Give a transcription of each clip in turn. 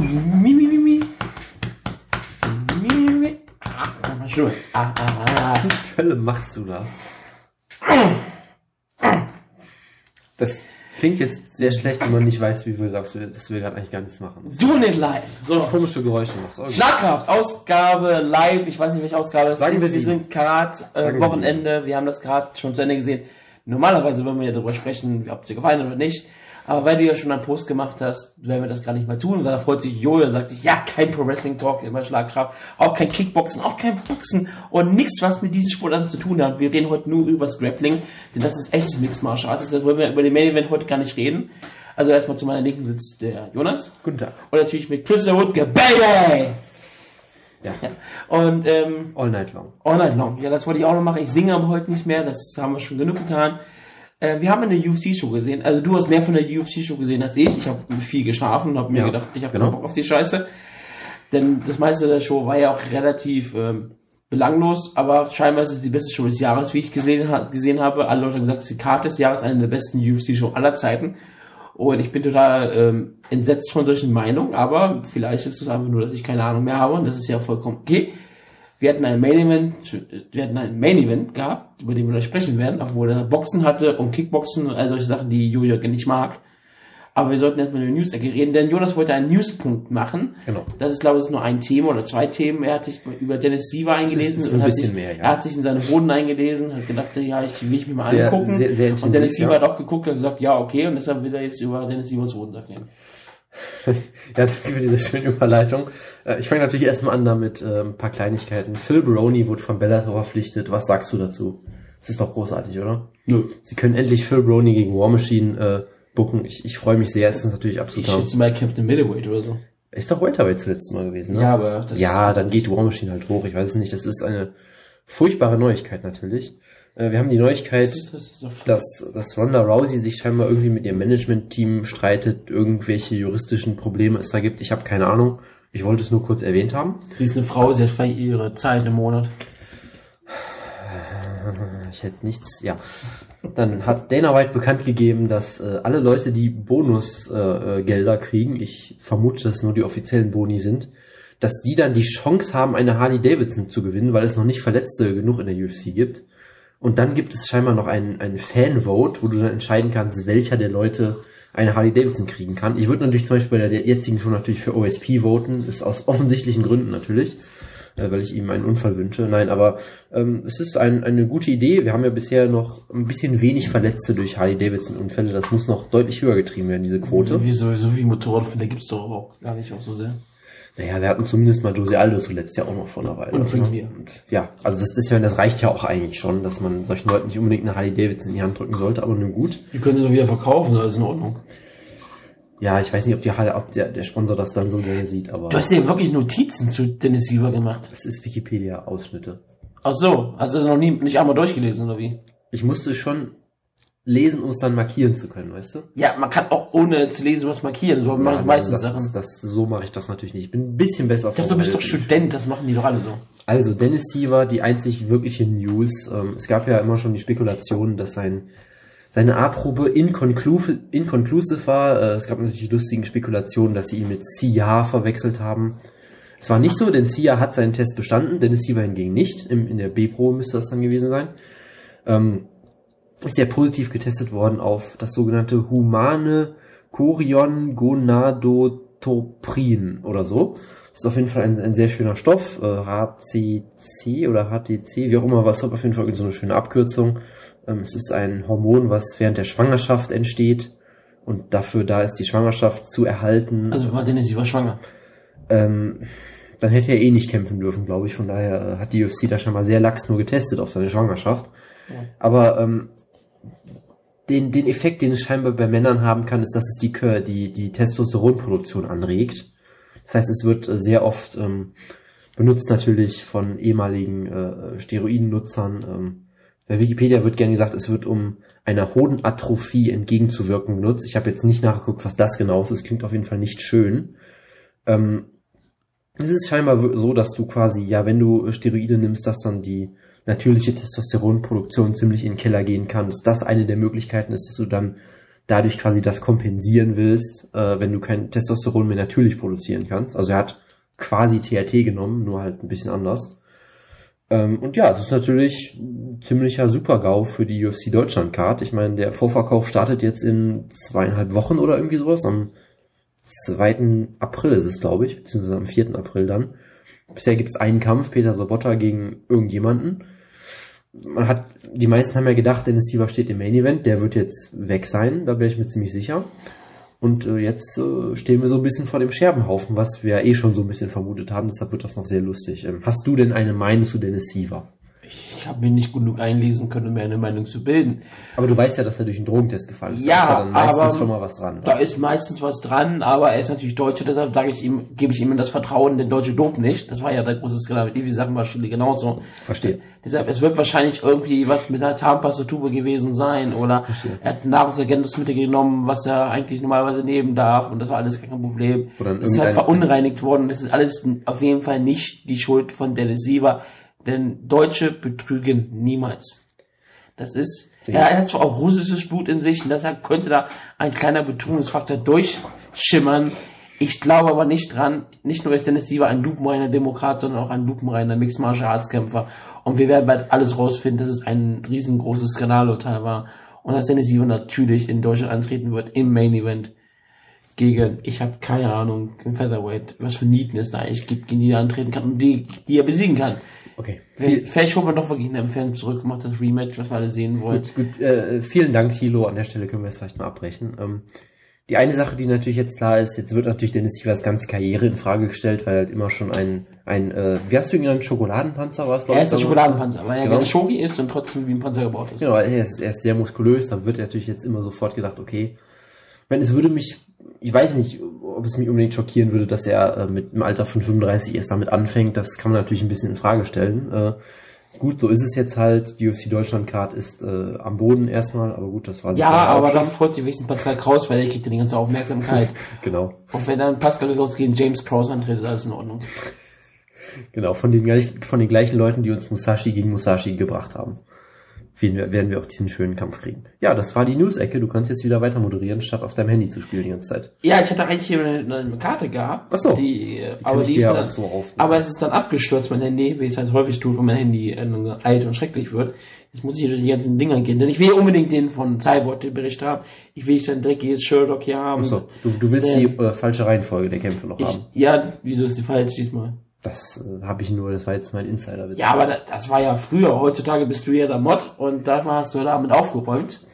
Mi, mi, mi, mi. Mi, mi, mi. Ah, mal schon. Ah, ah, ah. Was zur Hölle machst du da? Das klingt jetzt sehr schlecht, wenn man nicht weiß, wie wir, dass wir, dass wir gerade eigentlich gar nichts machen. Doing it live. So. Komische Geräusche machst. Okay. Schlagkraft, Ausgabe live, ich weiß nicht, welche Ausgabe es Sagen ist. wir Wir sind gerade äh, Sagen wir Wochenende, wir haben das gerade schon zu Ende gesehen. Normalerweise würden wir ja darüber sprechen, ob sie gefallen oder nicht. Aber weil du ja schon einen Post gemacht hast, werden wir das gar nicht mal tun. Weil da freut sich Jojo, sagt sich, ja, kein Pro Wrestling Talk, immer Schlagkraft, auch kein Kickboxen, auch kein Boxen und nichts, was mit diesen Sportarten zu tun hat. Wir reden heute nur über das Grappling, denn das ist echtes Mixed Martial Arts. Deshalb wollen wir über den Main Event heute gar nicht reden. Also erstmal zu meiner Linken sitzt der Jonas. Guten Tag. Und natürlich mit Chris Woodke, Baby! Ja. Ja. Und ähm, All night long. All Night Long. Ja, das wollte ich auch noch machen. Ich singe aber heute nicht mehr. Das haben wir schon genug getan. Äh, wir haben eine UFC-Show gesehen. Also du hast mehr von der UFC-Show gesehen als ich. Ich habe viel geschlafen und habe mir Ja, gedacht, ich habe genau. keinen Bock auf die Scheiße. Denn das meiste der Show war ja auch relativ ähm, belanglos, aber scheinbar ist es die beste Show des Jahres, wie ich gesehen, ha gesehen habe. Alle Leute haben gesagt, es ist die Karte des Jahres, eine der besten UFC-Show aller Zeiten. Und ich bin total ähm, entsetzt von solchen Meinungen, aber vielleicht ist es einfach nur, dass ich keine Ahnung mehr habe und das ist ja vollkommen okay. Wir hatten ein Main Event, wir hatten ein Main Event gehabt, über den wir gleich sprechen werden, obwohl er Boxen hatte und Kickboxen und all solche Sachen, die Jojo nicht mag. Aber wir sollten erstmal über die News-Ecke reden, denn Jonas wollte einen Newspunkt machen. Genau. Das ist, glaube ich, nur ein Thema oder zwei Themen. Er hat sich über Dennis Siever eingelesen. ist ein und hat bisschen sich, mehr, ja. Er hat sich in seinen Boden eingelesen, hat gedacht, ja, ich will ich mir mal Sehr- angucken. sehr- sehr und intensiv, Dennis Siever ja. hat auch geguckt und gesagt, ja, okay, und deshalb will er jetzt über Dennis Sievers Boden reden. Ja, danke für diese schöne Überleitung. Äh, Ich fange natürlich erstmal an damit äh, ein paar Kleinigkeiten. Phil Baroni wurde von Bellator verpflichtet. Was sagst du dazu? Das ist doch großartig, oder? Nö. Sie können endlich Phil Baroni gegen War Machine äh, booken. Ich, ich freue mich sehr. Es ist natürlich Ich absolut. schätze mal, er kämpft im Middleweight oder so. Ist doch Welterweight zuletzt mal gewesen, ne? Ja, aber das Ja, dann geht War Machine halt hoch. Ich weiß es nicht. Das ist eine furchtbare Neuigkeit natürlich. Äh, Wir haben die Neuigkeit, das dass, dass Ronda Rousey sich scheinbar irgendwie mit ihrem Management-Team streitet, irgendwelche juristischen Probleme es da gibt. Ich habe keine Ahnung. Ich wollte es nur kurz erwähnt haben. Sie ist eine Frau, sie hat vielleicht ihre Zeit im Monat. Ich hätte nichts, ja. Dann hat Dana White bekannt gegeben, dass äh, alle Leute, die Bonusgelder äh, Gelder kriegen, ich vermute, dass es nur die offiziellen Boni sind, dass die dann die Chance haben, eine Harley Davidson zu gewinnen, weil es noch nicht Verletzte genug in der UFC gibt. Und dann gibt es scheinbar noch einen, einen Fan-Vote, wo du dann entscheiden kannst, welcher der Leute eine Harley Davidson kriegen kann. Ich würde natürlich zum Beispiel bei der jetzigen schon natürlich für OSP voten, ist aus offensichtlichen Gründen natürlich, äh, weil ich ihm einen Unfall wünsche. Nein, aber ähm, es ist ein, eine gute Idee. Wir haben ja bisher noch ein bisschen wenig Verletzte durch Harley Davidson Unfälle. Das muss noch deutlich höher getrieben werden, diese Quote. Wie sowieso wie Motorradfälle gibt's doch aber auch gar nicht auch so sehr. Naja, wir hatten zumindest mal Jose Aldo zuletzt ja auch noch vor einer Weile. Und Frank Mir. Und ja, also das, das, das reicht ja auch eigentlich schon, dass man solchen Leuten nicht unbedingt eine Harley Davidson in die Hand drücken sollte, aber nun gut. Die können sie doch wieder verkaufen, alles in Ordnung. Ja, ich weiß nicht, ob, die Halle, ob der, der Sponsor das dann so gerne sieht, aber Du hast dir wirklich Notizen zu Dennis Siever gemacht. das ist Wikipedia-Ausschnitte. Ach so, hast du das noch nie, nicht einmal durchgelesen, oder wie? Ich musste schon lesen, um es dann markieren zu können, weißt du? Ja, man kann auch ohne zu lesen was markieren, so mache ich meistens das, Sachen. ist- das, so mache ich das natürlich nicht. Ich bin ein bisschen besser Ich dachte, du bist doch. Student, das machen die doch alle so. Also Dennis Siever, die einzig wirkliche News. Ähm, es gab ja immer schon die Spekulation, dass sein seine A-Probe inconclusive, inconclusive war. Äh, es gab natürlich die lustigen Spekulationen, dass sie ihn mit Sia verwechselt haben. Es war nicht so, denn Sia hat seinen Test bestanden, Dennis Siever hingegen nicht. Im, in der B-Probe müsste das dann gewesen sein. Ähm, ist ja positiv getestet worden auf das sogenannte humane Chorion gonadotropin oder so. Das ist auf jeden Fall ein, ein sehr schöner Stoff, äh, HCC oder HTC, wie auch immer, was hat auf jeden Fall so eine schöne Abkürzung. Ähm, es ist ein Hormon, was während der Schwangerschaft entsteht und dafür da ist, die Schwangerschaft zu erhalten. Also war Dennis Siever schwanger. Ähm, dann hätte er eh nicht kämpfen dürfen, glaube ich. Von daher äh, hat die UFC da schon mal sehr lax nur getestet auf seine Schwangerschaft. Aber ähm, den, den Effekt, den es scheinbar bei Männern haben kann, ist, dass es die, die, die Testosteronproduktion anregt. Das heißt, es wird äh, sehr oft ähm, benutzt natürlich von ehemaligen äh, Steroidennutzern. Ähm, bei Wikipedia wird gerne gesagt, es wird um einer Hodenatrophie entgegenzuwirken benutzt. Ich habe jetzt nicht nachgeguckt, was das genau ist. Es klingt auf jeden Fall nicht schön. Ähm, es ist scheinbar so, dass du quasi, ja, wenn du Steroide nimmst, dass dann die natürliche Testosteronproduktion ziemlich in den Keller gehen kann, dass das eine der Möglichkeiten ist, dass du dann dadurch quasi das kompensieren willst, äh, wenn du kein Testosteron mehr natürlich produzieren kannst. Also er hat quasi THT genommen, nur halt ein bisschen anders. Ähm, und ja, es ist natürlich ein ziemlicher Super-GAU für die UFC Deutschland Card. Ich meine, der Vorverkauf startet jetzt in zweieinhalb Wochen oder irgendwie sowas. Am 2. April ist es, glaube ich, beziehungsweise am 4. April dann. Bisher gibt es einen Kampf, Peter Sobotta gegen irgendjemanden. Man hat, die meisten haben ja gedacht, Dennis Siever steht im Main Event, der wird jetzt weg sein, da bin ich mir ziemlich sicher. Und äh, jetzt äh, stehen wir so ein bisschen vor dem Scherbenhaufen, was wir eh schon so ein bisschen vermutet haben, deshalb wird das noch sehr lustig. Ähm, hast du denn eine Meinung zu Dennis Siever? Ich habe mir nicht genug einlesen können, um mir eine Meinung zu bilden. Aber du weißt ja, dass er durch einen Drogentest gefallen ist. Ja, da ist ja dann meistens aber schon mal was dran. Da ist meistens was dran, aber er ist natürlich Deutscher, deshalb sage ich ihm, gebe ich ihm das Vertrauen, den Deutsche dopen nicht. Das war ja der große Skandal mit Ivi Sachen wahrscheinlich genauso. Verstehe. Deshalb, es wird wahrscheinlich irgendwie was mit einer Zahnpastatube gewesen sein oder Verstehe. er hat Nahrungsergänzungsmittel genommen, was er eigentlich normalerweise nehmen darf und das war alles kein Problem. Oder es ist halt verunreinigt worden. Das ist alles auf jeden Fall nicht die Schuld von Dennis Siever, denn Deutsche betrügen niemals. Das ist, er hat zwar auch russisches Blut in sich und deshalb könnte da ein kleiner Betrügungsfaktor durchschimmern. Ich glaube aber nicht dran, nicht nur ist Dennis Siever ein lupenreiner Demokrat, sondern auch ein lupenreiner Mixed Martial Arts Kämpfer. Und wir werden bald alles rausfinden, dass es ein riesengroßes Skandalurteil war. Und dass Dennis Siever natürlich in Deutschland antreten wird im Main Event gegen, ich habe keine Ahnung, im Featherweight, was für Nieten es da eigentlich gibt, gegen die er antreten kann und die, die er besiegen kann. Okay. Viel, Vielleicht holt man doch wirklich einen Empfehlung zurück, macht das Rematch, was wir alle sehen wollen. Gut, gut, äh, vielen Dank, Thilo. An der Stelle können wir es vielleicht mal abbrechen. Ähm, die eine Sache, die natürlich jetzt klar ist, jetzt wird natürlich Dennis Sievers ganze Karriere in Frage gestellt, weil er halt immer schon ein, ein äh, wie hast du ihn genannt, Schokoladenpanzer war es, Er ist der Schokoladenpanzer, weil er Genau. gerne Schoki ist und trotzdem wie ein Panzer gebaut ist. Genau, er ist, er ist sehr muskulös, da wird natürlich jetzt immer sofort gedacht, okay, ich meine, es würde mich, ich weiß nicht, ob es mich unbedingt schockieren würde, dass er äh, mit im Alter von 35 erst damit anfängt, das kann man natürlich ein bisschen in Frage stellen. Äh, gut, so ist es jetzt halt, die UFC Deutschland Card ist äh, am Boden erstmal, aber gut, das war Ja, vorher auch aber da schon. freut sich wenigstens Pascal Kraus, weil er kriegt ja die ganze Aufmerksamkeit. Genau. und wenn dann Pascal Kraus gegen James Kraus antritt, ist alles in Ordnung. Genau, von den, von den gleichen Leuten, die uns Musashi gegen Musashi gebracht haben. Werden wir, auch diesen schönen Kampf kriegen. Ja, das war die News-Ecke. Du kannst jetzt wieder weiter moderieren, statt auf deinem Handy zu spielen die ganze Zeit. Ja, ich hatte eigentlich hier eine, eine Karte gehabt. Ach so. Die, äh, aber ich die ja dann, so aber es ist dann abgestürzt, mein Handy, wie es halt häufig tut, wenn mein Handy äh, alt und schrecklich wird. Jetzt muss ich durch die ganzen Dinger gehen, denn ich will unbedingt den von Cyborg, den Bericht haben. Ich will nicht ein dreckiges Sherlock hier haben. Achso, du, du willst Ähm, die äh, falsche Reihenfolge der Kämpfe noch Ich, haben. ja, wieso ist die falsch diesmal? Das äh, habe ich nur, das war jetzt mein Insider-Witz. Ja, aber das, das war ja früher. Heutzutage bist du ja der Mod und davon hast du damit aufgeräumt.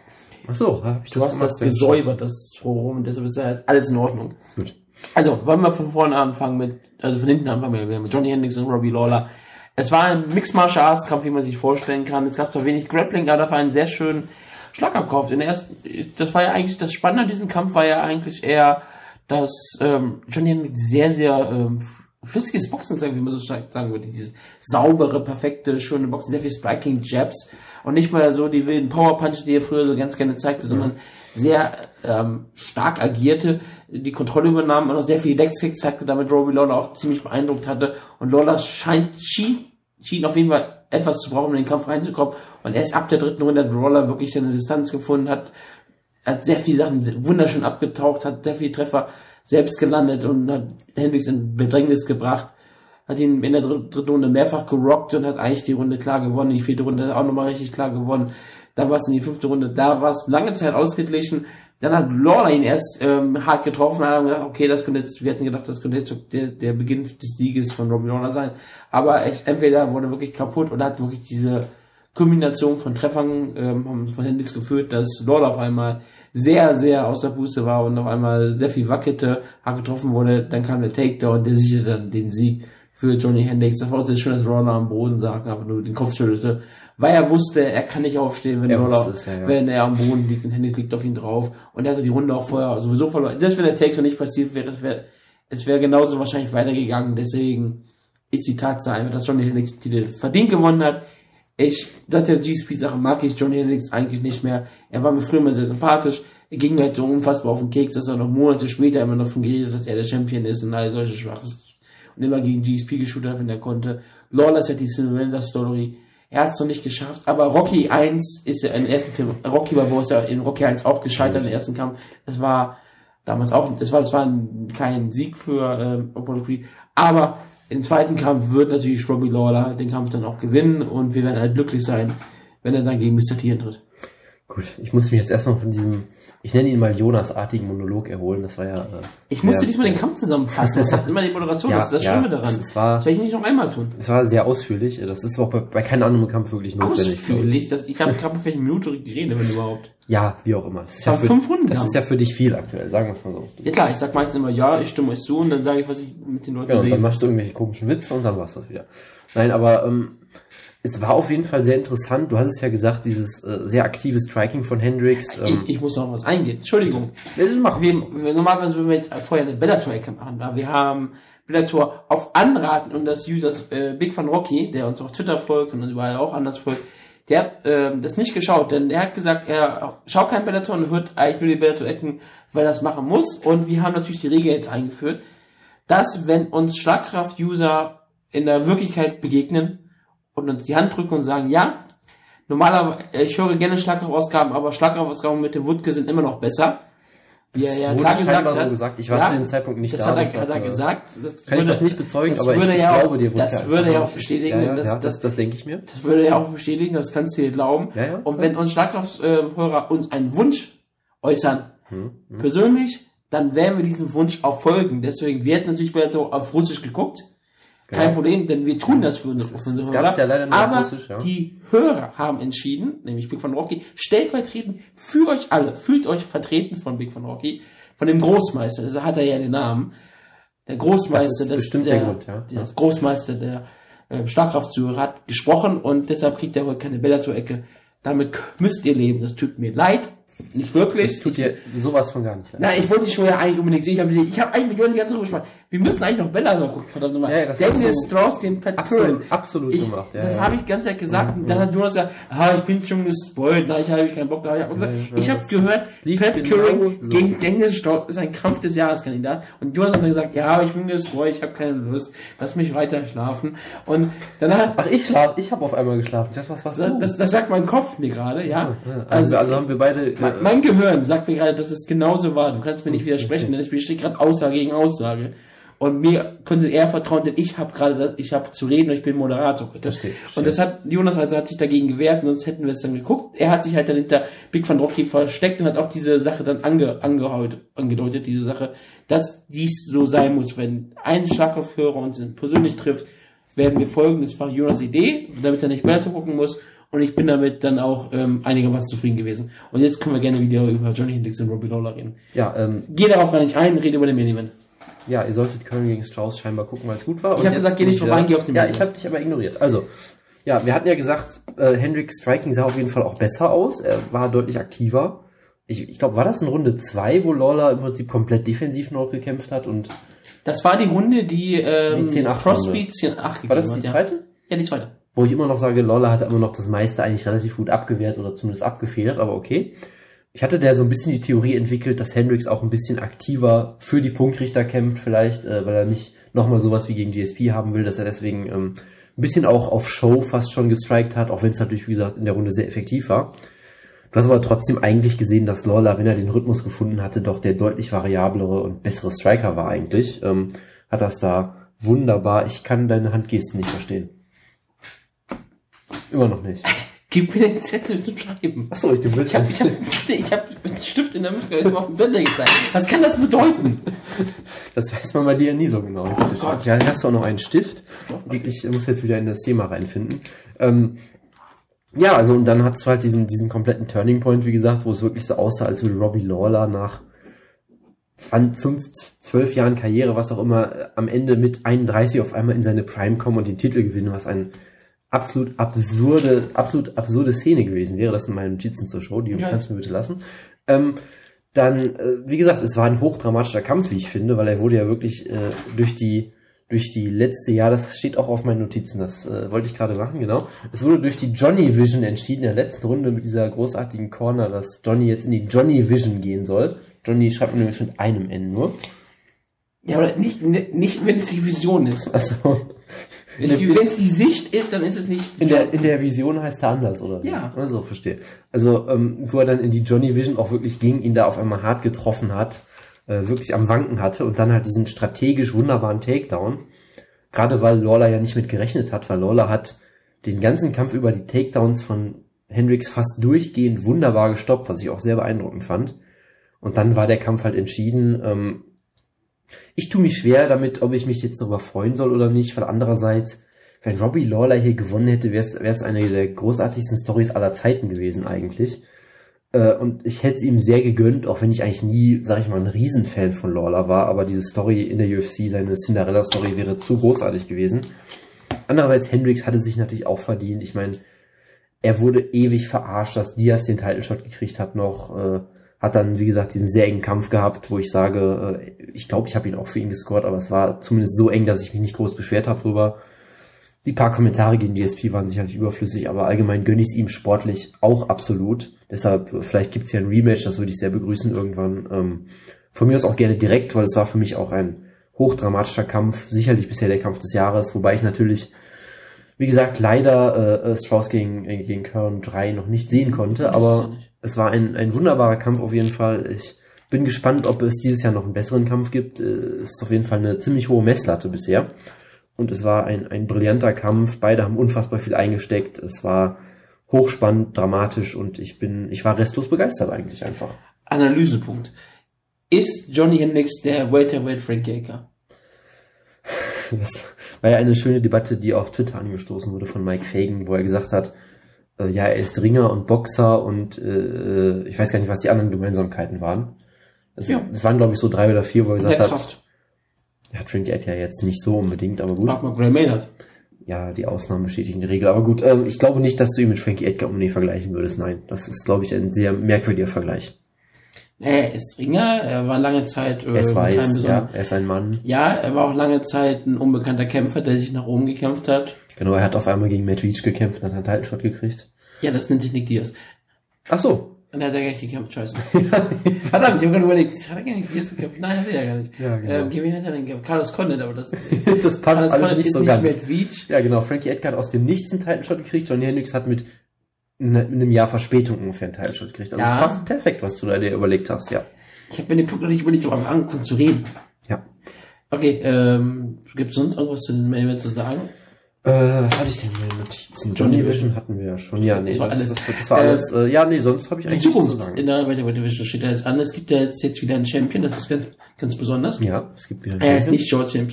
Achso, habe ich Du das hast gemacht? das gesäubert, das Forum, deshalb ist ja jetzt alles in Ordnung. Gut. Also, wollen wir von vorne anfangen mit, also von hinten anfangen wir mit Johnny Hendricks und Robbie Lawler. Es war ein Mixed Martial Arts Kampf, wie man sich vorstellen kann. Es gab zwar wenig Grappling, aber dafür einen sehr schönen Schlagabkauf. In der ersten, das war ja eigentlich, das Spannende an diesem Kampf war ja eigentlich eher, dass ähm, Johnny Hendricks sehr, sehr ähm, flüssiges Boxen, sagen, wie man so sagen würde. Dieses saubere, perfekte, schöne Boxen, sehr viel Striking Jabs und nicht mal so die wilden Power Punches, die er früher so ganz gerne zeigte, sondern sehr ähm, stark agierte, die Kontrolle übernahm und auch sehr viel Deckskick zeigte, damit Robbie Lawler auch ziemlich beeindruckt hatte. Und Lawler scheint, schien, schien auf jeden Fall etwas zu brauchen, um in den Kampf reinzukommen. Und erst ab der dritten Runde hat Lawler wirklich seine Distanz gefunden, hat, hat sehr viele Sachen wunderschön abgetaucht, hat sehr viele Treffer selbst gelandet und hat Hendricks in Bedrängnis gebracht. Hat ihn in der dr- dritten Runde mehrfach gerockt und hat eigentlich die Runde klar gewonnen. Die vierte Runde auch nochmal richtig klar gewonnen. Dann war es in die fünfte Runde, da war es lange Zeit ausgeglichen. Dann hat Lawler ihn erst ähm, hart getroffen und hat gedacht, okay, das könnte jetzt, wir hätten gedacht, das könnte jetzt der, der Beginn des Sieges von Robbie Lawler sein. Aber echt, entweder wurde wirklich kaputt oder hat wirklich diese Kombination von Treffern ähm, haben von Hendricks geführt, dass Lawler auf einmal sehr, sehr aus der Puste war und auf einmal sehr viel wackelte, hart getroffen wurde. Dann kam der Takedown, der sicherte dann den Sieg für Johnny Hendricks. Das war auch sehr schön, dass Lawler am Boden saß, aber nur den Kopf schüttelte, weil er wusste, er kann nicht aufstehen, wenn Er wusste es, ja, ja. wenn er am Boden liegt und Hendricks liegt auf ihn drauf. Und er hatte die Runde auch vorher sowieso verloren. Selbst wenn der Takedown nicht passiert wäre, es wäre es wäre genauso wahrscheinlich weitergegangen. Deswegen ist die Tatsache einfach, dass Johnny Hendricks den Titel verdient gewonnen hat. Ich, seit der GSP-Sache mag ich Johnny Hendricks eigentlich nicht mehr. Er war mir früher immer sehr sympathisch. Er ging mir halt so unfassbar auf den Keks, dass er noch Monate später immer noch von geredet hat, dass er der Champion ist und all solche Schwaches. Und immer gegen GSP geshootet hat, wenn er konnte. Lawless hat die Cinderella-Story. Er hat es noch nicht geschafft, aber Rocky 1 ist ja im ersten Film, Rocky Balboa ist ja in Rocky 1 auch gescheitert im ersten Kampf. Das war damals auch, das war, das war kein Sieg für ähm, Apollo Creed, aber im zweiten Kampf wird natürlich Robbie Lawler den Kampf dann auch gewinnen und wir werden halt glücklich sein, wenn er dann gegen Mr. T antritt. Gut, ich muss mich jetzt erstmal von diesem, ich nenne ihn mal Jonas-artigen Monolog erholen. Das war ja. Äh, ich musste diesmal den Kampf zusammenfassen. Das hat immer die Moderation, Ja, das ist das ja, Schlimme daran. es war- das werde ich nicht noch einmal tun. Es war sehr ausführlich. Das ist auch bei, bei keinem anderen Kampf wirklich notwendig. Ausführlich, das, ich habe gerade vielleicht eine Minute die Rede, wenn überhaupt. Ja, wie auch immer. Das ist, ja für, fünf Runden das ist ja für dich viel aktuell, sagen wir es mal so. Ja klar, ich sag meistens immer ja, ich stimme euch zu und dann sage ich, was ich mit den Leuten Ja, und sehe. dann machst du irgendwelche komischen Witze und dann war's das wieder. Nein, aber ähm, es war auf jeden Fall sehr interessant. Du hast es ja gesagt, dieses äh, sehr aktive Striking von Hendricks. Ähm, ich, ich muss noch was eingehen. Entschuldigung. das machen Wir, wir, normalerweise würden wir jetzt vorher eine Bellator-Ecke machen, aber wir haben Bellator auf Anraten und das Users äh, Big Van Rocky, der uns auf Twitter folgt und uns überall auch anders folgt, der hat ähm, das nicht geschaut, denn er hat gesagt, er schaut kein Bellator und hört eigentlich nur die Bellator-Ecken, weil er das machen muss. Und wir haben natürlich die Regel jetzt eingeführt, dass wenn uns Schlagkraft-User in der Wirklichkeit begegnen und uns die Hand drücken und sagen, ja, normalerweise, ich höre gerne Schlagkraftausgaben, aber Schlagkraftausgaben mit dem Wutke sind immer noch besser. Wie er ja wurde scheinbar gesagt so hat. gesagt. Ich war Ja, zu dem Zeitpunkt nicht das da. hat er, hat er gesagt. Das Kann ich würde- das nicht bezeugen, das aber ich, würde ich ja auch- glaube dir Das Wutke würde ja auch bestätigen, Ja, ja, ja, das, das, das denke ich mir. das würde ja auch bestätigen, das kannst du dir glauben. Ja, ja. Und wenn uns Schlagkrafthörer uns einen Wunsch äußern, Hm, persönlich, dann werden wir diesem Wunsch auch folgen. Deswegen wird natürlich Bellator auf Russisch geguckt. Kein Ja. Problem, denn wir tun das für unsere, Das- für unsere das ja leider nur Aber Russisch, ja. die Hörer haben entschieden, nämlich Big von Rocky, stellvertretend für euch alle, fühlt euch vertreten von Big von Rocky, von dem Großmeister, das hat er ja den Namen. Der Großmeister, Das ist bestimmt der Grund, ja. der Großmeister der äh, Schlagkraftzuhörer hat gesprochen und deshalb kriegt er heute keine Bellator-Ecke. Damit müsst ihr leben. Das tut mir leid. Nicht wirklich. Das tut dir sowas von gar nicht leid. Nein, ich wollte die Show ja eigentlich unbedingt sehen. Ich habe ich hab eigentlich mit Jonas die ganze Zeit gesprochen. Wir müssen eigentlich noch Bella noch gucken, verdammt nochmal. Ja, das Daniel du Strauss, den Pat absolut- Curran. absolut ich, gemacht, ja, das ja. habe ich ganze Zeit gesagt. Und dann hat Jonas gesagt, ah, ich bin schon gespoilt. Nein, ich habe keinen Bock da. Ich habe gesagt, ja, ich habe das- gehört, Pat Curran so. gegen Daniel Strauss ist ein Kampf des Jahreskandidat. Und Jonas hat dann gesagt, ja, ich bin gespoilt, ich habe keine Lust. Lass mich weiter schlafen. Und dann hat, Ach, ich schlaf, ich habe auf einmal geschlafen. Ich dachte, was war's das, das, das sagt mein Kopf mir gerade, ja. Ja, also, also haben wir beide. Äh, Mein, mein Gehirn sagt mir gerade, dass es genauso war. Du kannst mir nicht widersprechen, denn es besteht gerade Aussage gegen Aussage. Und mir können sie eher vertrauen, denn ich habe gerade, ich habe zu reden und ich bin Moderator. Verstehe. Und das hat, Jonas also hat sich dagegen gewehrt, sonst hätten wir es dann geguckt. Er hat sich halt dann hinter Big Van Rocky versteckt und hat auch diese Sache dann ange, angehaut, angedeutet, diese Sache, dass dies so sein muss. Wenn ein Schlagkopfhörer uns persönlich trifft, werden wir folgen. Das war Jonas Idee, damit er nicht weiter gucken muss. Und ich bin damit dann auch ähm, einigermaßen zufrieden gewesen. Und jetzt können wir gerne wieder über Johnny Hendricks und Robbie Lawler reden. ja, ähm, Geh darauf gar nicht ein, rede über den Main Event. ja, ihr solltet Köln gegen Strauss scheinbar gucken, weil es gut war. Ich hab jetzt gesagt, geh nicht ich drauf ein, geh auf den Ja, Main ich habe dich aber ignoriert. Also, ja, wir hatten ja gesagt, äh, Hendricks Striking sah auf jeden Fall auch besser aus. Er war deutlich aktiver. Ich, ich glaube, war das in Runde zwei, wo Lawler im Prinzip komplett defensiv noch gekämpft hat und Das war die Runde, die, ähm, Die 10-8 Crossfeed 10-8 gegeben war das hat, die ja. zweite? Ja, die zweite. Wo ich immer noch sage, Lawler hat immer noch das meiste eigentlich relativ gut abgewehrt oder zumindest abgefedert, aber okay. Ich hatte da so ein bisschen die Theorie entwickelt, dass Hendricks auch ein bisschen aktiver für die Punktrichter kämpft, vielleicht, äh, weil er nicht nochmal sowas wie gegen GSP haben will, dass er deswegen ähm, ein bisschen auch auf Show fast schon gestrikt hat, auch wenn es natürlich, wie gesagt, in der Runde sehr effektiv war. Du hast aber trotzdem eigentlich gesehen, dass Lawler, wenn er den Rhythmus gefunden hatte, doch der deutlich variablere und bessere Striker war eigentlich. Ähm, hat das da wunderbar. Ich kann deine Handgesten nicht verstehen. Immer noch nicht. Gib mir den Zettel zum Schreiben. Achso, ich, du willst Ich habe hab, ich hab einen Stift in der Mitte auf den Sender gezeigt. Was kann das bedeuten? Das weiß man bei dir nie so genau. Oh Gott. Ja, hast du auch noch einen Stift? Ich muss jetzt wieder in das Thema reinfinden. Ähm, ja, also und dann hast du halt diesen, diesen kompletten Turning Point, wie gesagt, wo es wirklich so aussah, als würde Robbie Lawler nach 20, 5, 12 Jahren Karriere, was auch immer, äh, am Ende mit 31 auf einmal in seine Prime kommen und den Titel gewinnen, was ein absolut absurde, absolut absurde Szene gewesen wäre. Das sind meine Notizen zur Show, die Ja. kannst du mir bitte lassen. Ähm, dann, äh, wie gesagt, es war ein hochdramatischer Kampf, wie ich finde, weil er wurde ja wirklich äh, durch die durch die letzte Jahr, das steht auch auf meinen Notizen, das äh, wollte ich gerade machen, genau. Es wurde durch die Johnny Vision entschieden in der letzten Runde mit dieser großartigen Corner, dass Johnny jetzt in die Johnny Vision gehen soll. Johnny schreibt man nämlich mit einem N nur. Ja, aber nicht, nicht wenn es die Vision ist. Also Wenn es die Sicht ist, dann ist es nicht. In der, in der Vision heißt er anders, oder? Ja. Also, verstehe. Also, ähm, wo er dann in die Johnny Vision auch wirklich ging, ihn da auf einmal hart getroffen hat, äh, wirklich am Wanken hatte und dann halt diesen strategisch wunderbaren Takedown. Gerade weil Lawler ja nicht mit gerechnet hat, weil Lawler hat den ganzen Kampf über die Takedowns von Hendricks fast durchgehend wunderbar gestoppt, was ich auch sehr beeindruckend fand. Und dann war der Kampf halt entschieden. Ähm, ich tue mich schwer damit, ob ich mich jetzt darüber freuen soll oder nicht, weil andererseits, wenn Robbie Lawler hier gewonnen hätte, wäre es eine der großartigsten Stories aller Zeiten gewesen eigentlich. Äh, und ich hätte es ihm sehr gegönnt, auch wenn ich eigentlich nie, sag ich mal, ein Riesenfan von Lawler war, aber diese Story in der UFC, seine Cinderella-Story wäre zu großartig gewesen. Andererseits, Hendricks hatte sich natürlich auch verdient. Ich meine, er wurde ewig verarscht, dass Diaz den Title Shot gekriegt hat noch. Äh, hat dann, wie gesagt, diesen sehr engen Kampf gehabt, wo ich sage, äh, ich glaube, ich habe ihn auch für ihn gescored, aber es war zumindest so eng, dass ich mich nicht groß beschwert habe drüber. Die paar Kommentare gegen DSP waren sicherlich überflüssig, aber allgemein gönne ich es ihm sportlich auch absolut. Deshalb, vielleicht gibt's ja ein Rematch, das würde ich sehr begrüßen irgendwann. Ähm, von mir aus auch gerne direkt, weil es war für mich auch ein hochdramatischer Kampf, sicherlich bisher der Kampf des Jahres, wobei ich natürlich, wie gesagt, leider äh, Strauss gegen, äh, gegen Kern 3 noch nicht sehen konnte, aber es war ein, ein wunderbarer Kampf auf jeden Fall. Ich bin gespannt, ob es dieses Jahr noch einen besseren Kampf gibt. Äh, Es ist auf jeden Fall eine ziemlich hohe Messlatte bisher. Und es war ein, ein brillanter Kampf. Beide haben unfassbar viel eingesteckt. Es war hochspannend, dramatisch und ich bin, ich war restlos begeistert eigentlich einfach. Analysepunkt. Ist Johnny Hendricks der Welterweight Frank Yaker? Das war ja eine schöne Debatte, die auf Twitter angestoßen wurde von Mike Fagan, wo er gesagt hat, äh, ja, er ist Ringer und Boxer und äh, ich weiß gar nicht, was die anderen Gemeinsamkeiten waren. Es, Ja. waren, glaube ich, so drei oder vier, wo er gesagt hat, ja, Trinity ja jetzt nicht so unbedingt, aber gut. Frag mal Gray Maynard. Ja, die Ausnahmen bestätigen die Regel. Aber gut, ähm, ich glaube nicht, dass du ihn mit Frankie Edgar unbedingt vergleichen würdest. Nein, das ist, glaube ich, ein sehr merkwürdiger Vergleich. Er ist Ringer, er war lange Zeit äh, Er ist weiß, ja, er ist ein Mann. ja, er war auch lange Zeit ein unbekannter Kämpfer, der sich nach oben gekämpft hat. Genau, er hat auf einmal gegen Matt Reach gekämpft und hat einen Title-Shot gekriegt. Ja, das nennt sich Nick Diaz. Ach so. Und er hat ja gar nicht gekämpft, scheiße. Verdammt, ich habe gerade überlegt, hat er gar nicht Diaz gekämpft? Nein, hat er ja gar nicht. Ja, genau. ähm, gegen hat er denn gekämpft? Carlos Condit, aber das, das passt Carlos alles Condit nicht so nicht ganz. Matt Veach. Ja, genau. Frankie Edgar hat aus dem Nichts einen Title-Shot gekriegt. Johnny Hendricks hat mit ne- einem Jahr Verspätung ungefähr einen Title-Shot gekriegt. Also Ja. es passt perfekt, was du da dir überlegt hast, ja. Ich habe mir den Punkt noch nicht überlegt, aber am Anfang zu reden. Ja. Okay, ähm, gibt's sonst irgendwas zu dem Main Event zu sagen? Äh, was hatte ich denn in den Notizen? Johnny Johnny Vision hatten wir ja schon. Ja, nee, Das war alles. das, das war Äh, alles. Äh, ja, nee, sonst habe ich eigentlich nichts zu sagen. in der Welterweight Division steht da jetzt an. Es gibt ja jetzt, jetzt wieder einen Champion, das ist ganz, ganz besonders. Ja, es gibt wieder einen Er ist Champion. nicht George St.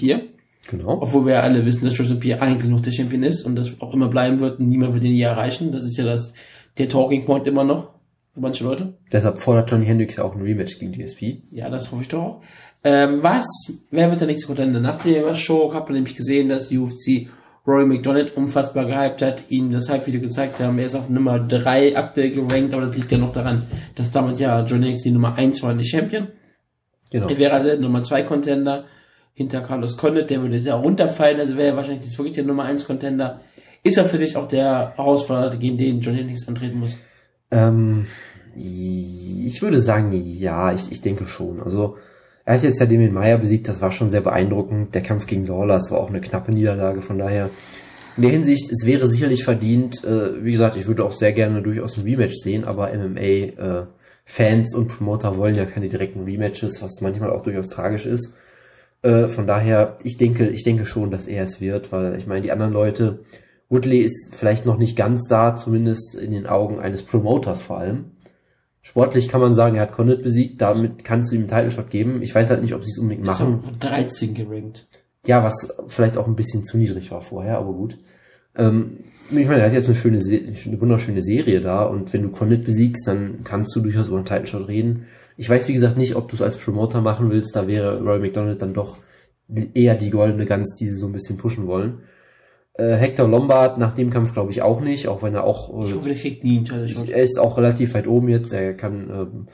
Genau. obwohl wir ja alle wissen, dass St. Pierre eigentlich noch der Champion ist und das auch immer bleiben wird und niemand wird ihn je erreichen. Das ist ja das, der Talking Point immer noch für manche Leute. Deshalb fordert Johnny Hendricks ja auch ein Rematch gegen DSP. Ja, das hoffe ich doch auch. Ähm, was, wer wird der nächste Contender? Nach der Show hat man nämlich gesehen, dass UFC Roy McDonald unfassbar gehypt hat, ihn das Hype-Video gezeigt haben. Er ist auf Nummer 3 aktuell gerankt, aber das liegt ja noch daran, dass damals ja Johnny Hendricks die Nummer 1 war und nicht Champion. Genau. Er wäre also der Nummer 2 Contender hinter Carlos Condit, der würde sehr runterfallen, also wäre er wahrscheinlich jetzt wirklich der Nummer 1 Contender. Ist er für dich auch der Herausforderer, gegen den Johnny Hendricks antreten muss? Ähm, ich würde sagen, ja, ich, ich denke schon. Also, er hat jetzt ja Damien Meyer besiegt, das war schon sehr beeindruckend. Der Kampf gegen Lawler, das war auch eine knappe Niederlage, von daher. In der Hinsicht, es wäre sicherlich verdient, äh, wie gesagt, ich würde auch sehr gerne durchaus ein Rematch sehen, aber MMA, äh, und Promoter wollen ja keine direkten Rematches, was manchmal auch durchaus tragisch ist. Äh, von daher, ich denke, ich denke schon, dass er es wird, weil ich meine, die anderen Leute, Woodley ist vielleicht noch nicht ganz da, zumindest in den Augen eines Promoters vor allem. Sportlich kann man sagen, er hat Condit besiegt, damit kannst du ihm einen Title-Shot geben. Ich weiß halt nicht, ob sie es unbedingt Ist machen. auf 13 gerankt. Ja, was vielleicht auch ein bisschen zu niedrig war vorher, aber gut. Ähm, ich meine, er hat jetzt eine schöne, eine wunderschöne Serie da und wenn du Condit besiegst, dann kannst du durchaus über einen Title Shot reden. Ich weiß, wie gesagt, nicht, ob du es als Promoter machen willst, da wäre Roy McDonald dann doch eher die goldene Gans, die sie so ein bisschen pushen wollen. Äh, Hector Lombard nach dem Kampf glaube ich auch nicht, auch wenn er auch, Ich äh, hoffe, der kriegt nie einen er ist auch relativ weit oben jetzt, er kann, ähm,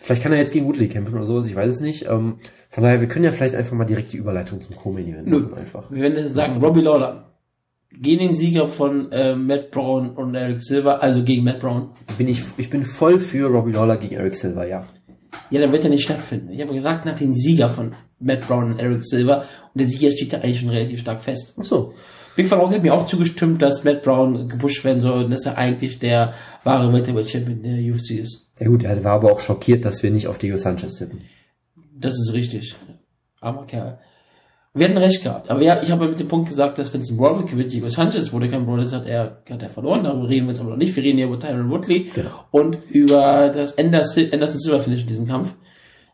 vielleicht kann er jetzt gegen Woodley kämpfen oder sowas, ich weiß es nicht. Ähm, von daher, wir können ja vielleicht einfach mal direkt die Überleitung zum Co-Main-Event machen einfach. Wir werden sagen, Robbie Lawler gegen den Sieger von äh, Matt Brown und Eric Silver, also gegen Matt Brown. Bin ich, ich bin voll für Robbie Lawler gegen Eric Silver, ja. Ja, dann wird er nicht stattfinden. Ich habe gesagt, nach dem Sieger von Matt Brown und Eric Silver. Und der Sieger steht da eigentlich schon relativ stark fest. Ach so. Big Van Rock hat mir auch zugestimmt, dass Matt Brown gepusht werden soll und dass er eigentlich der wahre Welterweight Champion der UFC ist. Ja gut, er war aber auch schockiert, dass wir nicht auf Diego Sanchez tippen. Das ist richtig. Armer Kerl. Wir hatten recht gehabt. Aber ja, ich habe mit dem Punkt gesagt, dass Vincent Broderick gewinnt, Diego Sanchez wurde kein Broderick, hat er, hat er verloren. Darüber reden wir jetzt aber noch nicht. Wir reden hier über Tyron Woodley Genau. und über das Anderson Anderson Silver Finish in diesem Kampf.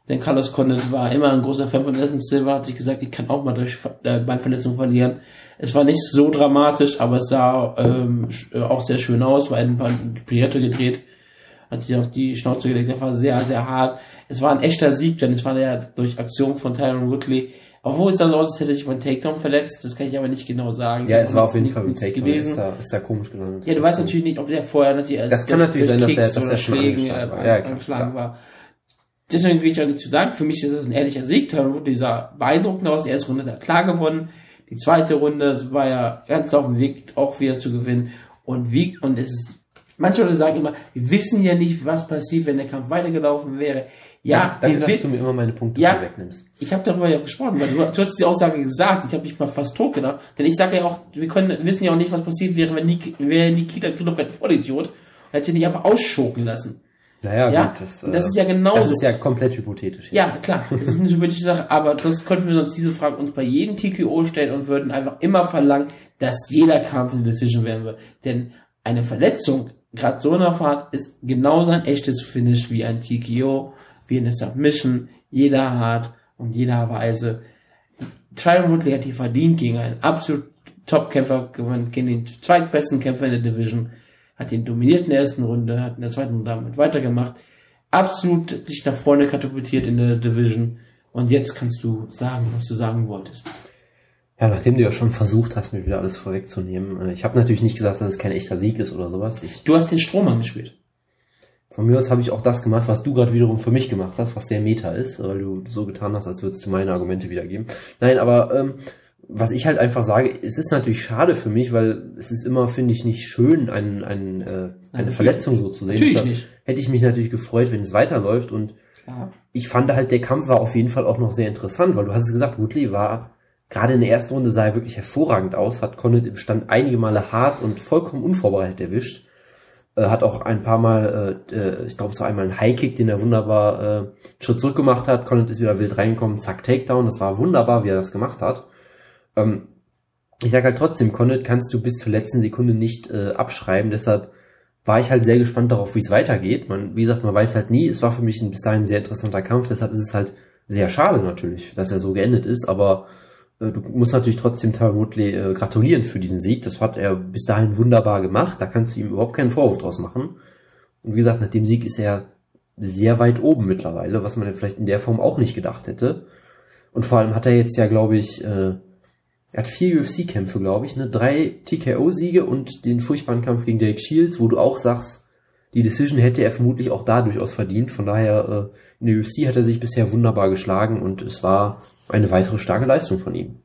Denn Carlos Condit war immer ein großer Fan von Anderson Silva, hat sich gesagt, ich kann auch mal durch äh, Beinverletzung verlieren. Es war nicht so dramatisch, aber es sah ähm, äh, auch sehr schön aus, war ein paar gedreht, hat sich auf die Schnauze gelegt, das war sehr, sehr hart. Es war ein echter Sieg, denn es war ja durch Aktion von Tyron Woodley. Obwohl es sah so aus, als hätte sich mein Takedown verletzt, das kann ich aber nicht genau sagen. Ja, es war auf jeden Fall ein Takedown. gelesen. Ist da, ist da komisch gelandet. Ja, du weißt natürlich nicht, ob der vorher natürlich erst Das kann durch- natürlich durch sein, dass er- Kicks dass er schon Schlägen, angeschlagen äh, war. Ja, klar, angeschlagen klar. war. Deswegen will ich auch nicht zu sagen. Für mich ist das ein ehrlicher Sieg. Tyron Woodley sah beeindruckend aus. Die erste Runde hat er klar gewonnen. Die zweite Runde war ja ganz auf dem Weg, auch wieder zu gewinnen. Und wie, und es ist, manche Leute sagen immer, wir wissen ja nicht, was passiert, wenn der Kampf weitergelaufen wäre. Ja, danke, dass du mir immer meine Punkte Ja. wegnimmst. ich habe darüber ja gesprochen, weil du, du hast die Aussage gesagt, ich habe mich mal fast tot gedacht. Denn ich sage ja auch, wir können wissen ja auch nicht, was passiert wäre, wenn Nik, wäre Nikita Krylov ein Vollidiot und hätte nicht einfach ausschoken lassen. Naja, Ja, gut. Das, das äh, ist ja genauso. Das ist ja komplett hypothetisch. Ja, klar, das ist eine hypothetische Sache, aber das könnten wir uns diese Frage uns bei jedem TKO stellen und würden einfach immer verlangen, dass jeder Kampf eine Decision werden wird. Denn eine Verletzung, gerade so in der Fahrt, ist genauso ein echtes Finish wie ein TKO, wie eine Submission, jeder Art und jeder Weise. Tyron Woodley hat die verdient gegen einen absolut Top-Kämpfer gewonnen, gegen den zweitbesten Kämpfer in der Division, hat den dominiert in der ersten Runde, hat in der zweiten Runde damit weitergemacht, absolut sich nach vorne katapultiert in der Division und jetzt kannst du sagen, was du sagen wolltest. Ja, nachdem du ja schon versucht hast, mir wieder alles vorwegzunehmen. äh, Ich habe natürlich nicht gesagt, dass es kein echter Sieg ist oder sowas. Ich, Du hast den Strom angespielt. Von mir aus habe ich auch das gemacht, was du gerade wiederum für mich gemacht hast, was sehr Meta ist, weil du so getan hast, als würdest du meine Argumente wiedergeben. Nein, aber ähm, was ich halt einfach sage, es ist natürlich schade für mich, weil es ist immer, finde ich, nicht schön, ein, ein, äh, eine natürlich Verletzung so zu sehen. Natürlich Deshalb nicht. Hätte ich mich natürlich gefreut, wenn es weiterläuft und Klar. ich fand halt, der Kampf war auf jeden Fall auch noch sehr interessant, weil du hast es gesagt, Woodley war gerade in der ersten Runde sah er wirklich hervorragend aus, hat Condit im Stand einige Male hart und vollkommen unvorbereitet erwischt. Äh, hat auch ein paar Mal, äh, äh, ich glaube, es war einmal ein High-Kick, den er wunderbar äh, einen Schritt zurück gemacht hat. Condit ist wieder wild reingekommen, zack, Takedown. Das war wunderbar, wie er das gemacht hat. Ähm, ich sage halt trotzdem, Condit kannst du bis zur letzten Sekunde nicht äh, abschreiben, deshalb war ich halt sehr gespannt darauf, wie es weitergeht. Man, wie gesagt, man weiß halt nie. Es war für mich ein bis dahin sehr interessanter Kampf, deshalb ist es halt sehr schade natürlich, dass er so geendet ist, aber du musst natürlich trotzdem Tyron Woodley äh, gratulieren für diesen Sieg. Das hat er bis dahin wunderbar gemacht. Da kannst du ihm überhaupt keinen Vorwurf draus machen. Und wie gesagt, nach dem Sieg ist er sehr weit oben mittlerweile, was man vielleicht in der Form auch nicht gedacht hätte. Und vor allem hat er jetzt ja, glaube ich, äh, er hat vier UFC-Kämpfe, glaube ich, ne? Drei TKO-Siege und den furchtbaren Kampf gegen Jake Shields, wo du auch sagst, die Decision hätte er vermutlich auch da durchaus verdient. Von daher, äh, in der UFC hat er sich bisher wunderbar geschlagen und es war eine weitere starke Leistung von ihm.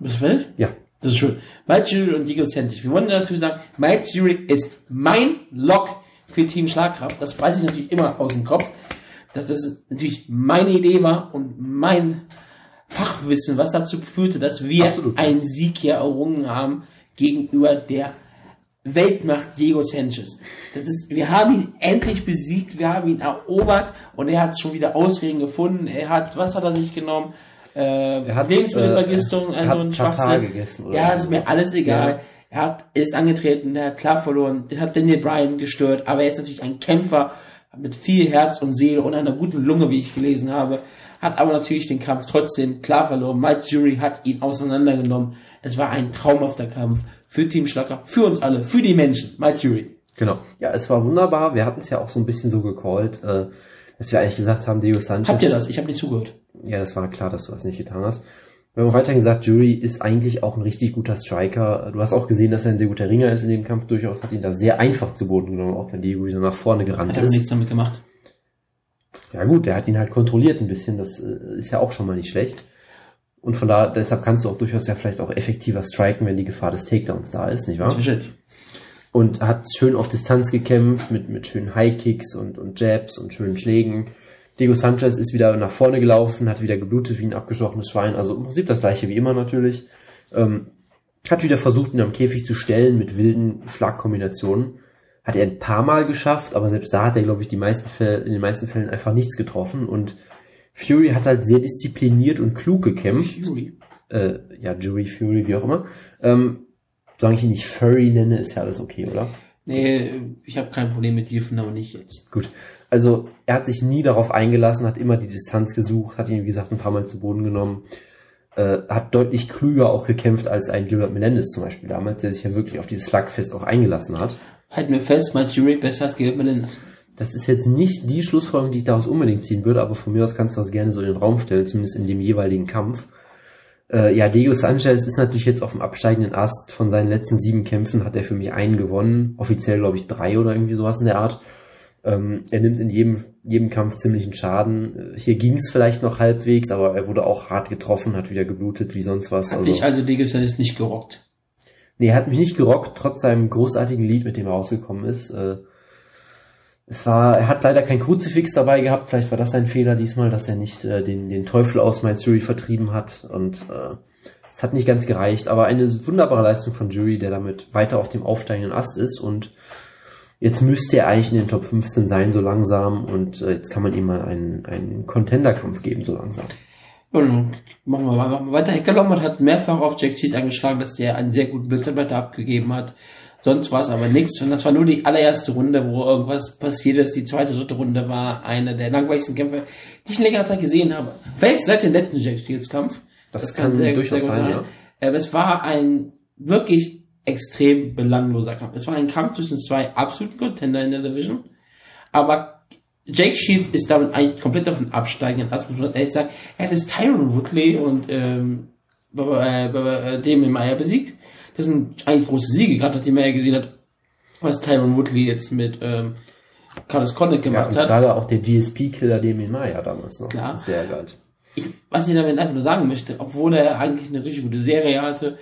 Bist du fertig? Ja. Das ist schön. Mike Jury und Diego Santis. Wir wollen dazu sagen, Mike Jury ist mein Lock für Team Schlagkraft. Das weiß ich natürlich immer aus dem Kopf. Dass das natürlich meine Idee war und mein Fachwissen, was dazu führte, dass wir Absolut. einen Sieg hier errungen haben gegenüber der Weltmacht Diego Sanchez. Das ist, wir haben ihn endlich besiegt, wir haben ihn erobert und er hat schon wieder Ausreden gefunden. Er hat, was hat er sich genommen? Äh, Er hat, Lebensmittelvergiftung, äh, er also hat ein Schwachsinn. gegessen oder ja, ist mir alles egal. Ja. Er hat, er ist angetreten, er hat klar verloren, er hat Daniel Bryan gestört, aber er ist natürlich ein Kämpfer mit viel Herz und Seele und einer guten Lunge, wie ich gelesen habe, hat aber natürlich den Kampf trotzdem klar verloren. Mike Jury hat ihn auseinandergenommen. Es war ein traumhafter Kampf für Team Schlacker, für uns alle, für die Menschen. Mike Jury. Genau. Ja, es war wunderbar. Wir hatten es ja auch so ein bisschen so gecallt, äh, dass wir eigentlich gesagt haben, Diego Sanchez. Habt ihr das? Ich habe nicht zugehört. Ja, das war klar, dass du das nicht getan hast. Wir haben auch weiterhin gesagt, Jury ist eigentlich auch ein richtig guter Striker. Du hast auch gesehen, dass er ein sehr guter Ringer ist in dem Kampf durchaus, hat ihn da sehr einfach zu Boden genommen, auch wenn Diego wieder nach vorne gerannt Hat aber ist. nichts damit gemacht. Ja gut, der hat ihn halt kontrolliert ein bisschen, das äh, ist ja auch schon mal nicht schlecht. Und von da, deshalb kannst du auch durchaus ja vielleicht auch effektiver striken, wenn die Gefahr des Takedowns da ist, nicht wahr? Natürlich. Und hat schön auf Distanz gekämpft mit, mit schönen High Kicks und, und Jabs und schönen Schlägen. Diego Sanchez ist wieder nach vorne gelaufen, hat wieder geblutet wie ein abgestochenes Schwein. Also im Prinzip das gleiche wie immer natürlich. Ähm, hat wieder versucht, ihn am Käfig zu stellen mit wilden Schlagkombinationen. Hat er ein paar Mal geschafft, aber selbst da hat er, glaube ich, die meisten Fälle, in den meisten Fällen einfach nichts getroffen. Und Fury hat halt sehr diszipliniert und klug gekämpft. Fury. Äh, ja, Jury, Fury, wie auch immer. Ähm, solange ich ihn nicht Furry nenne, ist ja alles okay, oder? Nee, ich habe kein Problem mit Dürfen, aber nicht jetzt. Gut. Also er hat sich nie darauf eingelassen, hat immer die Distanz gesucht, hat ihn, wie gesagt, ein paar Mal zu Boden genommen, äh, hat deutlich klüger auch gekämpft als ein Gilbert Melendez zum Beispiel damals, der sich ja wirklich auf dieses Slugfest auch eingelassen hat. Halten wir fest, mein Jury besser als Gilbert Melendez. Das ist jetzt nicht die Schlussfolgerung, die ich daraus unbedingt ziehen würde, aber von mir aus kannst du das gerne so in den Raum stellen, zumindest in dem jeweiligen Kampf. Äh, ja, Diego Sanchez ist natürlich jetzt auf dem absteigenden Ast. Von seinen letzten sieben Kämpfen hat er für mich einen gewonnen. Offiziell, glaube ich, drei oder irgendwie sowas in der Art. Ähm, er nimmt in jedem, jedem Kampf ziemlichen Schaden. Hier ging es vielleicht noch halbwegs, aber er wurde auch hart getroffen, hat wieder geblutet wie sonst was. Hat dich also Diego Sanchez nicht gerockt. Nee, er hat mich nicht gerockt, trotz seinem großartigen Lied, mit dem er rausgekommen ist. Äh, es war, er hat leider kein Kruzifix dabei gehabt. Vielleicht war das sein Fehler diesmal, dass er nicht äh, den, den Teufel aus Matsuri vertrieben hat. Und äh, es hat nicht ganz gereicht. Aber eine wunderbare Leistung von Jury, der damit weiter auf dem aufsteigenden Ast ist. Und jetzt müsste er eigentlich in den Top 15 sein, so langsam. Und äh, jetzt kann man ihm mal einen, einen Contender-Kampf geben, so langsam. Und machen wir, machen wir weiter. Hector Lombard hat mehrfach auf Jack Cheese angeschlagen, dass der einen sehr guten Blitzarbeiter abgegeben hat. Sonst war es aber nichts. Und das war nur die allererste Runde, wo irgendwas passiert ist. Die zweite, dritte Runde war eine der langweiligsten Kämpfe, die ich in längerer Zeit gesehen habe. Vielleicht seit dem letzten Jack Shields Kampf. Das, das kann, kann durchaus sein, ja. Ähm, es war ein wirklich extrem belangloser Kampf. Es war ein Kampf zwischen zwei absoluten Contender in der Division. Aber Jake Shields ist damit eigentlich komplett auf den absteigenden Ast, muss man ehrlich sagen. Er hat jetzt Tyron Woodley und ähm, äh, äh, Damien Meyer besiegt das sind eigentlich große Siege, gerade nachdem er ja gesehen hat, was Tyron Woodley jetzt mit ähm, Carlos Condit gemacht ja, und hat. Gerade auch der GSP-Killer Damien Maya damals noch. Klar. Ist der. Ich, was ich damit einfach nur sagen möchte, obwohl er eigentlich eine richtig gute Serie hatte,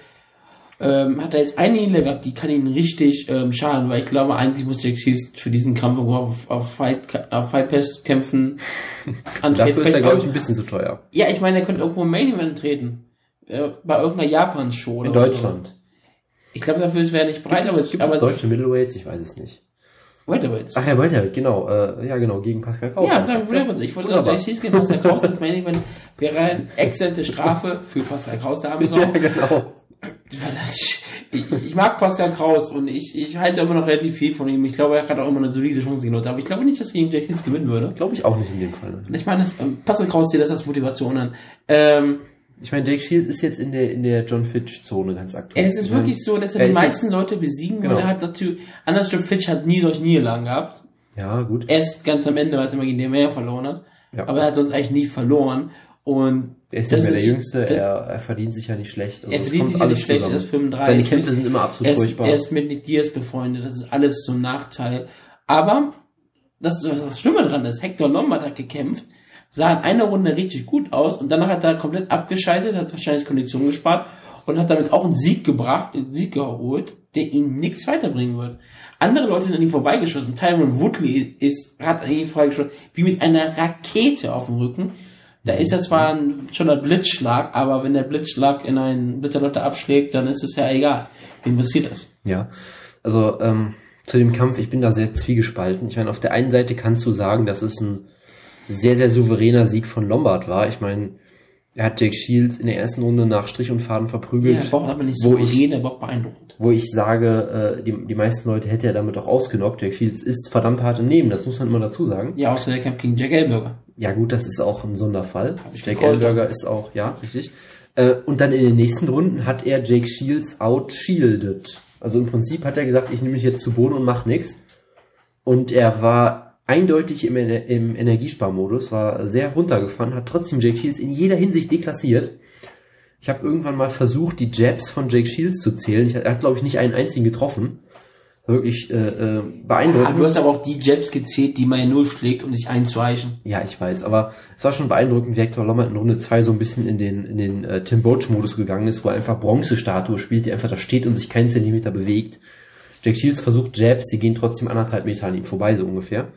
ähm, hat er jetzt eine Niederlage gehabt, die kann ihn richtig ähm, schaden, weil ich glaube, eigentlich muss Jack Shields für diesen Kampf auf, auf, Fight, auf Fight Pass kämpfen. Dafür ist er, glaube ich, ein bisschen zu teuer. Ja, ich meine, er könnte irgendwo im Main Event treten. Äh, bei irgendeiner Japan-Show. In Deutschland. So. Ich glaube, dafür wäre nicht breit, gibt aber es, gibt aber es deutsche Middleweights, ich weiß es nicht. Welterweights. Ach ja, Welterweight, genau. Äh, ja, genau, gegen Pascal Kraus. Ja, dann Welterweights. Ich wollte auch JCs gegen Pascal Kraus als Main Event wäre eine exzellente Strafe für Pascal Kraus der arme Ja, genau. Ich, ich mag Pascal Kraus und ich, ich halte immer noch relativ viel von ihm. Ich glaube, er hat auch immer eine solide Chance genutzt. Aber ich glaube nicht, dass er gegen Jake Hills gewinnen würde. Glaube ich auch nicht in dem Fall. Ich meine, das, ähm, Pascal Kraus sieht das als Motivation an. Ähm, ich meine, Jake Shields ist jetzt in der, in der John Fitch-Zone ganz aktuell. Es ist wirklich so, dass er, er die meisten Leute besiegen genau. er hat natürlich, anders John Fitch hat nie solche Niederlagen gehabt. Ja, gut. Erst ganz am Ende, weil er mal gegen den mehr verloren hat. Ja. Aber er hat sonst eigentlich nie verloren. Und er ist ja mehr der Jüngste, er, er verdient sich ja nicht schlecht. Also er verdient sich ja nicht schlecht, er ist 35. Seine Kämpfe sind immer absolut er ist, furchtbar. Er ist mit Nick Diaz befreundet, das ist alles zum Nachteil. Aber, das, was das Schlimme dran ist, Hector Lombard hat gekämpft, sah in einer Runde richtig gut aus und danach hat er komplett abgeschaltet, hat wahrscheinlich Kondition gespart und hat damit auch einen Sieg gebracht, einen Sieg geholt, der ihm nichts weiterbringen wird. Andere Leute sind an ihm vorbeigeschossen. Tyron Woodley ist, hat an ihm vorbeigeschossen, wie mit einer Rakete auf dem Rücken. Da ist ja zwar ein, schon ein Blitzschlag, aber wenn der Blitzschlag in einen Blitzerlotte abschlägt, dann ist es ja egal. Wem passiert das? Ja, also ähm, zu dem Kampf, ich bin da sehr zwiegespalten. Ich meine, auf der einen Seite kannst du sagen, das ist ein sehr, sehr souveräner Sieg von Lombard war. Ich meine, er hat Jake Shields in der ersten Runde nach Strich und Faden verprügelt. Ja, er braucht aber nicht so souverän, er braucht beeindruckend. Wo ich sage, äh, die, die meisten Leute hätte er damit auch ausgenockt. Jake Shields ist verdammt hart im Nehmen, das muss man immer dazu sagen. Ja, außer der Kampf gegen Jack Elberger. Ja gut, das ist auch ein Sonderfall. Jack Elberger ist auch, ja, richtig. Äh, und dann in den nächsten Runden hat er Jake Shields outshielded. Also im Prinzip hat er gesagt, ich nehme mich jetzt zu Boden und mach nix. Und er war eindeutig im, im Energiesparmodus, war sehr runtergefahren, hat trotzdem Jake Shields in jeder Hinsicht deklassiert. Ich habe irgendwann mal versucht, die Jabs von Jake Shields zu zählen. Ich, er hat, glaube ich, nicht einen einzigen getroffen. Wirklich äh, äh, beeindruckend. Aber du hast aber auch die Jabs gezählt, die man ja nur schlägt, um sich einzueichen. Ja, ich weiß, aber es war schon beeindruckend, wie Hector Lombard in Runde 2 so ein bisschen in den, in den äh, Tim Boach-Modus gegangen ist, wo er einfach Bronzestatue spielt, die einfach da steht und sich keinen Zentimeter bewegt. Jake Shields versucht Jabs, die gehen trotzdem anderthalb Meter an ihm vorbei, so ungefähr.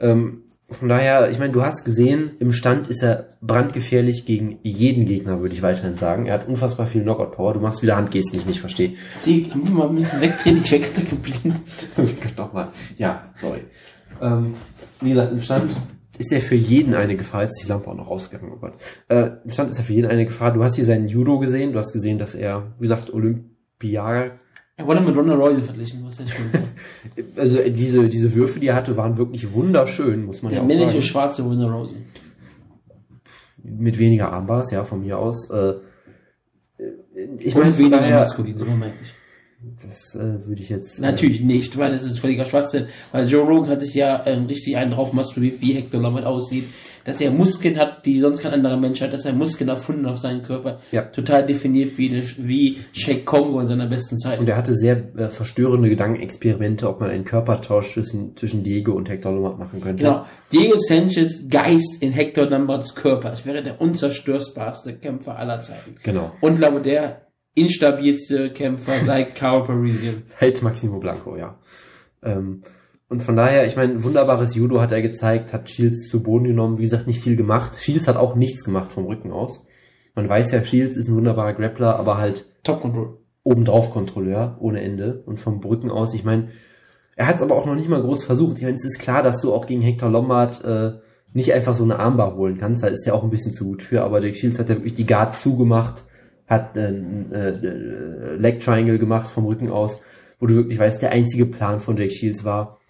Ähm, von daher, ich meine, du hast gesehen, im Stand ist er brandgefährlich gegen jeden Gegner, würde ich weiterhin sagen. Er hat unfassbar viel Knockout-Power. Du machst wieder Handgesten, die ich nicht verstehe. Sie haben mal ein bisschen wegdrehen, ich werde ganz geblindet. Nochmal. Ja, sorry. Ähm, wie gesagt, im Stand ist er für jeden eine Gefahr. Jetzt ist die Lampe auch noch ausgegangen, oh Gott. Äh, Im Stand ist er für jeden eine Gefahr. Du hast hier seinen Judo gesehen. Du hast gesehen, dass er, wie gesagt, Olympiader Er wurde mit Ronda Rousey verglichen, was ist schon. Also äh, diese, diese Würfe, die er hatte, waren wirklich wunderschön, muss man Der ja auch männliche sagen. schwarze Ronda Rousey. Mit weniger Armbars, ja, von mir aus. Äh, ich Ich meine, weniger maskulin, so meine ich. Das äh, würde ich jetzt... Natürlich nicht, weil das ist völliger Schwachsinn. Weil Joe Rogan hat sich ja ähm, richtig einen drauf masturbiert, wie Hector Lombard aussieht. Dass er Muskeln hat, die sonst kein anderer Mensch hat. Dass er Muskeln erfunden auf seinen Körper. Ja. Total definiert wie, eine, wie Shake Kongo in seiner besten Zeit. Und er hatte sehr äh, verstörende Gedankenexperimente, ob man einen Körpertausch zwischen, zwischen Diego und Hector Lombard machen könnte. Genau. Diego Sanchez Geist in Hector Lombards Körper. Es wäre der unzerstörbarste Kämpfer aller Zeiten. Genau. Und glaube der instabilste Kämpfer seit Carl Parisian. Seit Maximo Blanco, ja. Ähm, und von daher, ich meine, wunderbares Judo hat er gezeigt, hat Shields zu Boden genommen, wie gesagt, nicht viel gemacht. Shields hat auch nichts gemacht vom Rücken aus. Man weiß ja, Shields ist ein wunderbarer Grappler, aber halt Top Control. obendrauf Kontrolleur ohne Ende und vom Rücken aus. Ich meine, er hat es aber auch noch nicht mal groß versucht. Ich meine, es ist klar, dass du auch gegen Hector Lombard äh, nicht einfach so eine Armbar holen kannst. Da ist ja auch ein bisschen zu gut für. Aber Jack Shields hat ja wirklich die Guard zugemacht, hat äh, äh, Leg Triangle gemacht vom Rücken aus, wo du wirklich weißt, der einzige Plan von Jake Shields war,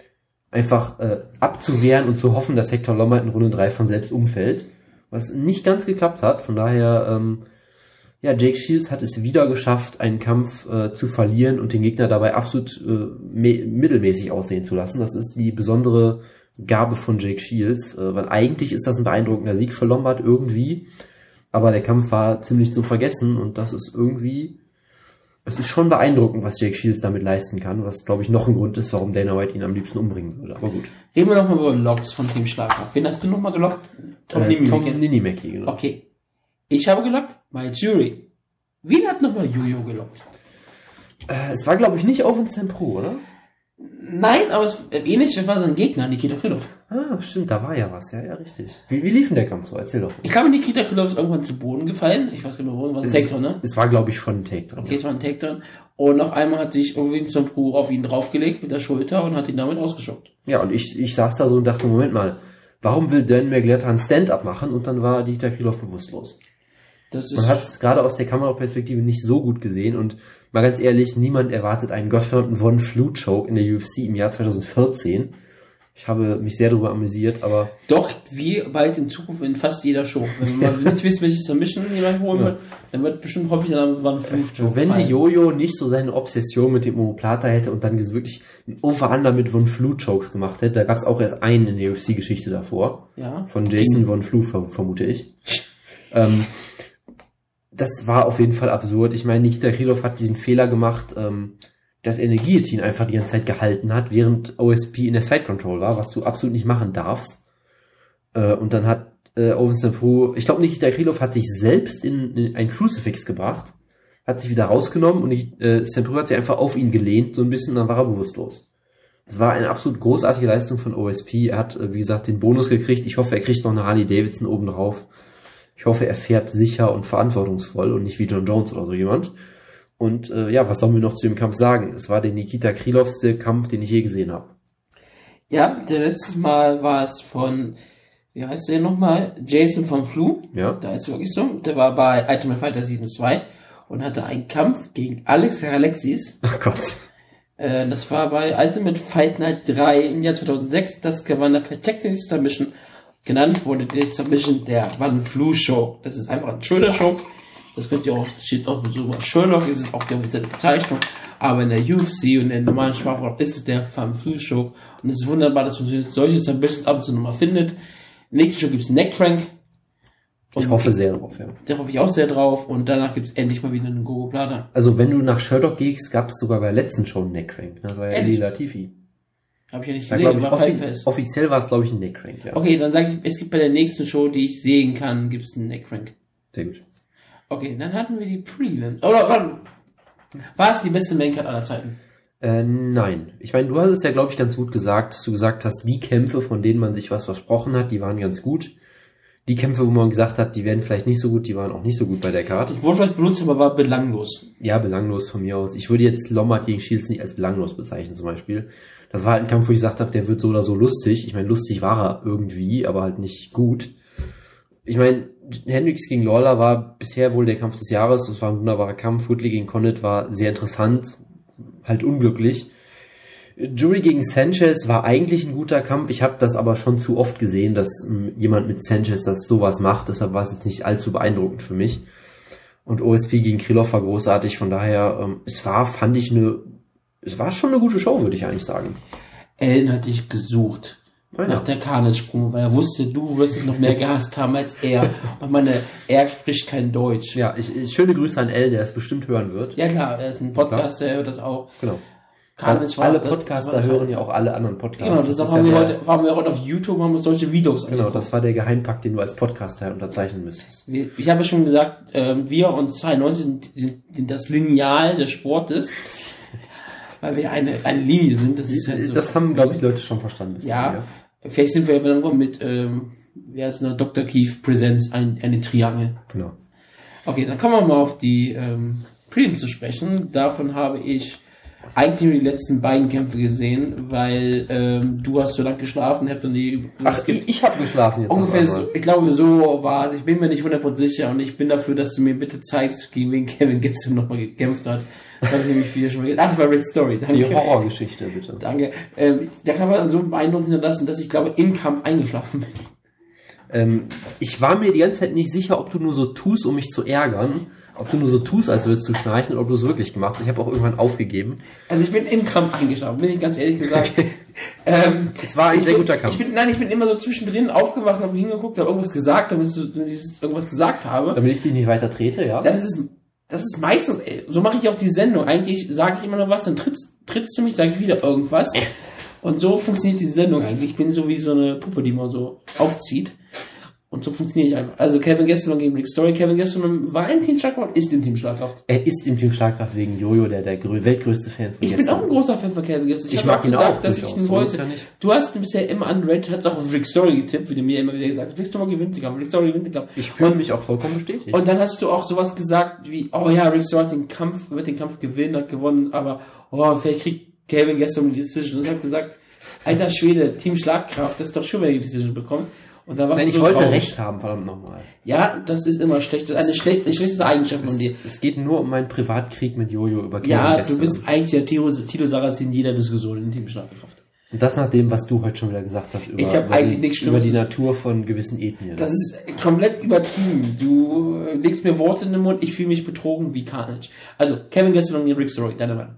einfach äh, abzuwehren und zu hoffen, dass Hector Lombard in Runde 3 von selbst umfällt. Was nicht ganz geklappt hat. Von daher, ähm, ja, Jake Shields hat es wieder geschafft, einen Kampf äh, zu verlieren und den Gegner dabei absolut äh, mittelmäßig aussehen zu lassen. Das ist die besondere Gabe von Jake Shields, äh, weil eigentlich ist das ein beeindruckender Sieg für Lombard irgendwie, aber der Kampf war ziemlich zum Vergessen und das ist irgendwie, es ist schon beeindruckend, was Jake Shields damit leisten kann, was glaube ich noch ein Grund ist, warum Dana White ihn am liebsten umbringen würde. Aber gut. Reden wir nochmal über Logs von Team Schlagkraft. Wen hast du nochmal gelockt? Tom Äh. Tom Ninimaki, genau. Okay. Ich habe gelockt, My Jury. Wen hat nochmal Jojo gelockt? Äh, es war glaube ich nicht Owen St. Pro, oder? Nein, aber es äh, ähnlich, das war sein Gegner, Nikita Krylov. Ah, stimmt, da war ja was, ja, ja, richtig. Wie, wie lief denn der Kampf so? Erzähl doch. Ich glaube, Nikita Krylov ist irgendwann zu Boden gefallen. Ich weiß genau, wo, war ein Takedown, ne? es war, glaube ich, schon ein Takedown. Okay, es war ein Takedown. Und noch einmal hat sich Vincent Pro auf ihn draufgelegt mit der Schulter und hat ihn damit ausgeschockt. Ja, und ich, ich saß da so und dachte, Moment mal, warum will Dan Mergletta ein Stand-up machen? Und dann war Dieter Krylov bewusstlos. Das Man ist, hat es gerade aus der Kameraperspektive nicht so gut gesehen und mal ganz ehrlich, niemand erwartet einen Gotham Von Flute Choke in der UFC im Jahr 2014. Ich habe mich sehr darüber amüsiert, aber doch wie weit in Zukunft in fast jeder Show. Wenn man nicht wisst, welches Submission jemand holen Ja. wird, dann wird bestimmt häufig Name Van Flucht So, wenn die Jojo nicht so seine Obsession mit dem Omoplata hätte und dann wirklich ein Over-Under mit Von Flute Chokes gemacht hätte, da gab es auch erst einen in der UFC-Geschichte davor. Ja. Von Jason Von Flu, ver vermute ich. ähm, das war auf jeden Fall absurd. Ich meine, Nikita Krylov hat diesen Fehler gemacht, ähm, dass er eine Guillotine einfach die ganze Zeit gehalten hat, während OSP in der Side Control war, was du absolut nicht machen darfst. Äh, und dann hat äh, Owen. Preux, ich glaube, Nikita Krylov hat sich selbst in, in ein Crucifix gebracht, hat sich wieder rausgenommen und äh. Preux hat sich einfach auf ihn gelehnt, so ein bisschen, und dann war er bewusstlos. Es war eine absolut großartige Leistung von OSP. Er hat, äh, wie gesagt, den Bonus gekriegt. Ich hoffe, er kriegt noch eine Harley Davidson oben drauf. Ich hoffe, er fährt sicher und verantwortungsvoll und nicht wie John Jones oder so jemand. Und äh, ja, was sollen wir noch zu dem Kampf sagen? Es war der Nikita Krylovste Kampf, den ich je gesehen habe. Ja, der letztes Mal war es von, wie heißt der nochmal? Jason von Flu. Ja. Da ist wirklich so. Der war bei Ultimate Fighter Season 2 und hatte einen Kampf gegen Alex Alexis. Ach Gott. Äh, das war bei Ultimate Fight Night 3 im Jahr 2006. Das gewann er per Technical Submission. Genannt wurde die Submission der Van Flu Show. Das ist einfach ein Shoulder Show. Das könnt ihr auch, steht auch so Sherlock, ist es auch die offizielle Bezeichnung. Aber in der UFC und in der normalen Sprachraum ist es der Van Flu Show. Und es ist wunderbar, dass man solche Submissions ab und zu nochmal findet. Nächste Show gibt's Neck Crank. Ich hoffe sehr drauf, ja. Da hoffe ich auch sehr drauf. Und danach gibt's endlich mal wieder einen Gogo Plata. Also wenn du nach Sherlock gehst, gab es sogar bei der letzten Show einen Neckcrank. Das war ja Ehrlich? Eli Latifi. Habe ich ja nicht gesehen, war offi Fest. offiziell war es, glaube ich, ein Neckcrank, ja. Okay, dann sage ich, es gibt bei der nächsten Show, die ich sehen kann, gibt's einen Neckcrank. Sehr gut. Okay, dann hatten wir die Prelims. Oder warte. War es die beste Maincard aller Zeiten? Äh, nein. Ich meine, du hast es ja, glaube ich, ganz gut gesagt, dass du gesagt hast, die Kämpfe, von denen man sich was versprochen hat, die waren ganz gut. Die Kämpfe, wo man gesagt hat, die werden vielleicht nicht so gut, die waren auch nicht so gut bei der Karte. Das Wort vielleicht benutzt, aber war belanglos. Ja, belanglos von mir aus. Ich würde jetzt Lombard gegen Shields nicht als belanglos bezeichnen, zum Beispiel. Das war halt ein Kampf, wo ich gesagt habe, der wird so oder so lustig. Ich meine, lustig war er irgendwie, aber halt nicht gut. Ich meine, Hendricks gegen Lawler war bisher wohl der Kampf des Jahres. Es war ein wunderbarer Kampf. Woodley gegen Condit war sehr interessant, halt unglücklich. Jury gegen Sanchez war eigentlich ein guter Kampf. Ich habe das aber schon zu oft gesehen, dass ähm, jemand mit Sanchez das sowas macht. Deshalb war es jetzt nicht allzu beeindruckend für mich. Und OSP gegen Krylov war großartig. Von daher, ähm, es war, fand ich eine, es war schon eine gute Show, würde ich eigentlich sagen. Ellen hat dich gesucht. Ah, ja. Nach der Karnelsprung, weil er wusste, du wirst es noch mehr gehasst haben als er. Und meine, er spricht kein Deutsch. Ja, ich, ich, schöne Grüße an El, der es bestimmt hören wird. Ja klar, er ist ein Podcaster, er hört das auch. Genau. Karnitz war- alle das- Podcaster das hören ja auch alle anderen Podcasts. Genau, das ist haben wir ja heute, haben wir heute auf YouTube, haben uns solche Videos Genau, angeguckt. das war der Geheimpakt, den du als Podcaster unterzeichnen müsstest. Wir- Ich habe ja schon gesagt, ähm, wir und 92 sind, sind, sind das Lineal des Sportes. Weil wir eine, eine Linie sind. Das ist halt so. Das haben, glaube ich, Leute schon verstanden. Ja, dahin, vielleicht sind wir aber dann noch mit, ähm, wer ist noch, Dr. Keith Presents ein, eine Triangel. Genau. Okay, dann kommen wir mal auf die ähm, Prelim zu sprechen. Davon habe ich eigentlich nur die letzten beiden Kämpfe gesehen, weil ähm, du hast so lange geschlafen, hab dann die Ach, ich, ich habe geschlafen jetzt. ungefähr so, ich glaube so war es. Ich bin mir nicht 100% sicher und ich bin dafür, dass du mir bitte zeigst, gegen wen Kevin gestern nochmal gekämpft hat. Das habe ich nämlich viel schon mal Ach, war Rick Story, danke. Die Horrorgeschichte, bitte. Danke. Ähm, der Kampf hat so einen Beeindruck hinterlassen, dass ich glaube, im Kampf eingeschlafen bin. Ähm, ich war mir die ganze Zeit nicht sicher, ob du nur so tust, um mich zu ärgern, ob du nur so tust, als würdest du schnarchen, oder ob du es wirklich gemacht hast. Ich habe auch irgendwann aufgegeben. Also ich bin im Kampf eingeschlafen, bin ich ganz ehrlich gesagt. ähm, Es war ein sehr bin, guter Kampf. Ich bin, nein, ich bin immer so zwischendrin aufgewacht, habe hingeguckt, habe irgendwas gesagt, damit ich, irgendwas gesagt habe. Damit ich dich nicht weiter trete, ja? Das ist, das ist meistens, ey, so mache ich auch die Sendung. Eigentlich sage ich immer noch was, dann trittst, trittst du mich, sage ich wieder irgendwas. Und so funktioniert die Sendung eigentlich. Ich bin so wie so eine Puppe, die man so aufzieht. Und so funktioniere ich einfach. Also Kevin Gastelum gegen Rick Story. Kevin Gastelum war ein Team Schlagkraft, ist im Team Schlagkraft. Er ist im Team Schlagkraft wegen Jojo, der der grö- weltgrößte Fan von Ich bin auch ein großer Fan von Kevin Gastelum. Ich hab mag ihn gesagt, auch dass ich ihn wollte. ja nicht. Du hast bisher immer underrated, hast auch auf Rick Story getippt, wie du mir immer wieder gesagt hast. Rick Story gewinnt den Kampf, Rick Story gewinnt den Kampf. Ich fühle mich auch vollkommen bestätigt. Und dann hast du auch sowas gesagt wie, oh ja, Rick Story hat den Kampf, wird den Kampf gewinnen, hat gewonnen, aber oh, vielleicht kriegt Kevin gestern die Decision. Und ich habe gesagt, alter Schwede, Team Schlagkraft, das ist doch schön, wenn ihr die Decision bekommt. Und dann warst Nein, ich so wollte traurig. recht haben, verdammt nochmal. Ja, das ist immer schlecht. Das ist eine schlechte, eine schlechte Eigenschaft von dir. Es geht nur um meinen Privatkrieg mit Jojo über Kevin Ja, du bist eigentlich der Tilo, Tilo Sarrazin jeder Diskussion in Team Schlagkraft. Und das nach dem, was du heute schon wieder gesagt hast über, Ich hab über, eigentlich die, nichts über die. Natur von gewissen Ethnien. Das ist komplett übertrieben. Du äh, legst mir Worte in den Mund, ich fühle mich betrogen wie Carnage. Also, Kevin Gastelum gegen Rick Story, deine Meinung.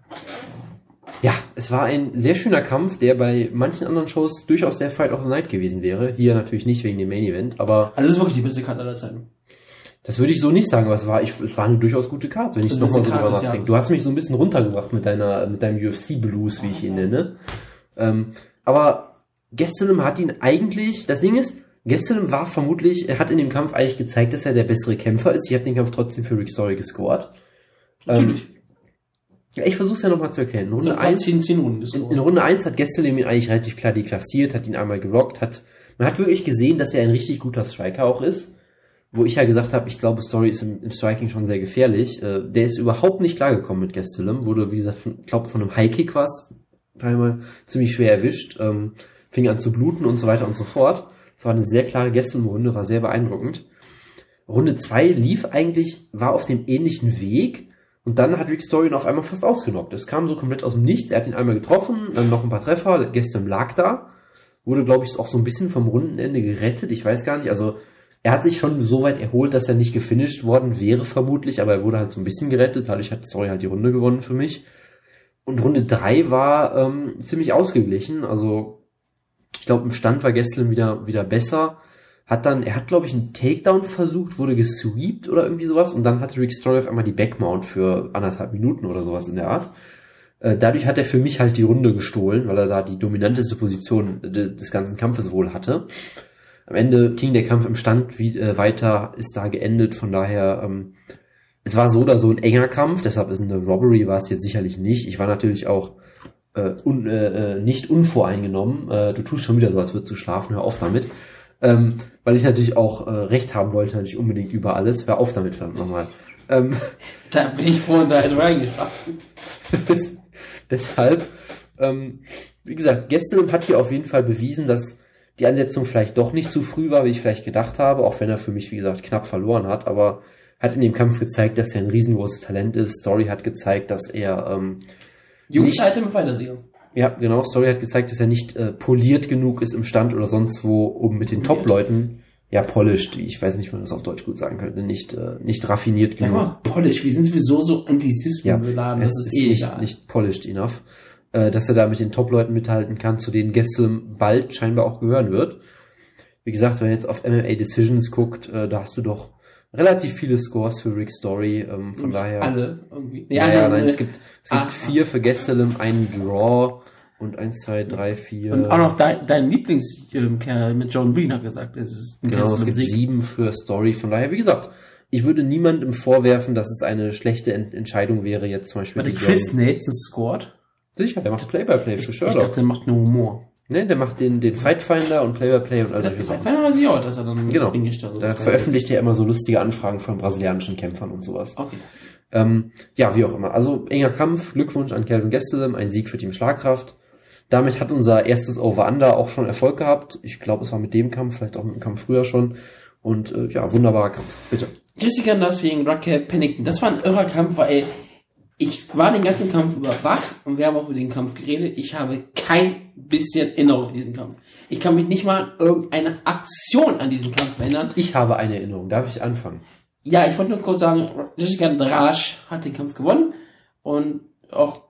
Ja, es war ein sehr schöner Kampf, der bei manchen anderen Shows durchaus der Fight of the Night gewesen wäre. Hier natürlich nicht wegen dem Main Event, aber Also, das ist wirklich die beste Karte aller Zeiten. das würde ich so nicht sagen, aber es war, ich, es war eine durchaus gute Card, wenn ich Das nochmal so drüber nachdenke. Du hast mich so ein bisschen runtergebracht mit deiner, mit deinem UFC-Blues, wie ich ihn nenne. Ähm, aber Gastelum hat ihn eigentlich, das Ding ist, Gastelum war vermutlich, er hat in dem Kampf eigentlich gezeigt, dass er der bessere Kämpfer ist. Ich habe den Kampf trotzdem für Rick Story gescored. Natürlich. Ja, ich versuche es ja nochmal zu erklären. In Runde So 1 10, 10 Runden in, in Runde 1 hat Gastelum ihn eigentlich relativ klar deklassiert, hat ihn einmal gerockt, hat, man hat wirklich gesehen, dass er ein richtig guter Striker auch ist. Wo ich ja gesagt habe, ich glaube, Story ist im, im Striking schon sehr gefährlich. Äh, der ist überhaupt nicht klargekommen mit Gastelum, wurde, wie gesagt, von, ich glaube, von einem High-Kick was, einmal ziemlich schwer erwischt, ähm, fing an zu bluten und so weiter und so fort. Es war eine sehr klare Gastelum-Runde, war sehr beeindruckend. Runde 2 lief eigentlich, war auf dem ähnlichen Weg und dann hat Rick Story ihn auf einmal fast ausgenockt. Es kam so komplett aus dem Nichts, er hat ihn einmal getroffen, dann noch ein paar Treffer, gestern lag da, wurde glaube ich auch so ein bisschen vom Rundenende gerettet, ich weiß gar nicht, also er hat sich schon so weit erholt, dass er nicht gefinisht worden wäre vermutlich, aber er wurde halt so ein bisschen gerettet, dadurch hat Story halt die Runde gewonnen für mich. Und Runde 3 war ähm, ziemlich ausgeglichen, also ich glaube, im Stand war Gastelum wieder, wieder besser. Hat dann, er hat, glaube ich, einen Takedown versucht, wurde gesweept oder irgendwie sowas. Und dann hatte Rick Story auf einmal die Backmount für anderthalb Minuten oder sowas in der Art. Äh, dadurch hat er für mich halt die Runde gestohlen, weil er da die dominanteste Position de des ganzen Kampfes wohl hatte. Am Ende ging der Kampf im Stand wie, äh, weiter, ist da geendet. Von daher, ähm, es war so oder so ein enger Kampf. Deshalb ist eine Robbery war es jetzt sicherlich nicht. Ich war natürlich auch äh, un, äh, äh, nicht unvoreingenommen. Äh, du tust schon wieder so, als würdest du schlafen. Hör auf damit. Ähm, weil ich natürlich auch äh, Recht haben wollte, natürlich unbedingt über alles. Hör auf damit, verdammt nochmal. Ähm, Da bin ich vorhin da halt reingeschlafen. Des- Deshalb, ähm, wie gesagt, Gesselm hat hier auf jeden Fall bewiesen, dass die Ansetzung vielleicht doch nicht zu früh war, wie ich vielleicht gedacht habe, auch wenn er für mich, wie gesagt, knapp verloren hat, aber hat in dem Kampf gezeigt, dass er ein riesengroßes Talent ist. Story hat gezeigt, dass er, ähm, Jungs, Nicht- Alter, mit Weitersieger. Ja, genau, Story hat gezeigt, dass er nicht äh, poliert genug ist im Stand oder sonst wo, um mit den Top-Leuten, ja, polished, ich weiß nicht, wie man das auf Deutsch gut sagen könnte, nicht, äh, nicht raffiniert Sag genug. mal, Polish, wir sind sowieso so Anglizismen Ja, beladen, es das ist, ist eh nicht, egal. nicht polished enough, äh, dass er da mit den Top-Leuten mithalten kann, zu denen Gesselm bald scheinbar auch gehören wird. Wie gesagt, wenn man jetzt auf MMA Decisions guckt, äh, da hast du doch relativ viele Scores für Rick Story, ähm, von daher. Alle irgendwie. Ja, alle ja, nein, es gibt, es gibt Ah. vier für Gesselm, einen Draw und eins, zwei, drei, vier. Und auch noch dein, dein Lieblingskerl mit John Breen hat gesagt, es ist ein Genau, es gibt Sieg. sieben für Story. Von daher, wie gesagt, ich würde niemandem vorwerfen, dass es eine schlechte Ent Entscheidung wäre, jetzt zum Beispiel Warte, die Chris Nates scored. Sicher, der macht Play-by-Play für Ich Sherlock. dachte, der macht nur Humor. Ne, der macht den, den Fight Finder und Play-by-Play und all solche Das Sachen. fand weiß ich auch, dass er dann Genau. Hat. Da Das war veröffentlicht er immer so lustige Anfragen von brasilianischen Kämpfern und sowas. Okay. Ähm, ja, wie auch immer. Also enger Kampf, Glückwunsch an Calvin Gastelum, ein Sieg für Team Schlagkraft. Damit hat unser erstes Over-Under auch schon Erfolg gehabt. Ich glaube, es war mit dem Kampf, vielleicht auch mit dem Kampf früher schon. Und äh, ja, wunderbarer Kampf. Bitte. Jessica Nuss gegen Raquel Pennington. Das war ein irrer Kampf, weil ich war den ganzen Kampf über wach und wir haben auch über den Kampf geredet. Ich habe kein bisschen Erinnerung an diesen Kampf. Ich kann mich nicht mal an irgendeine Aktion an diesen Kampf erinnern. Ich habe eine Erinnerung. Darf ich anfangen? Ja, ich wollte nur kurz sagen, Jessica Drasch hat den Kampf gewonnen und auch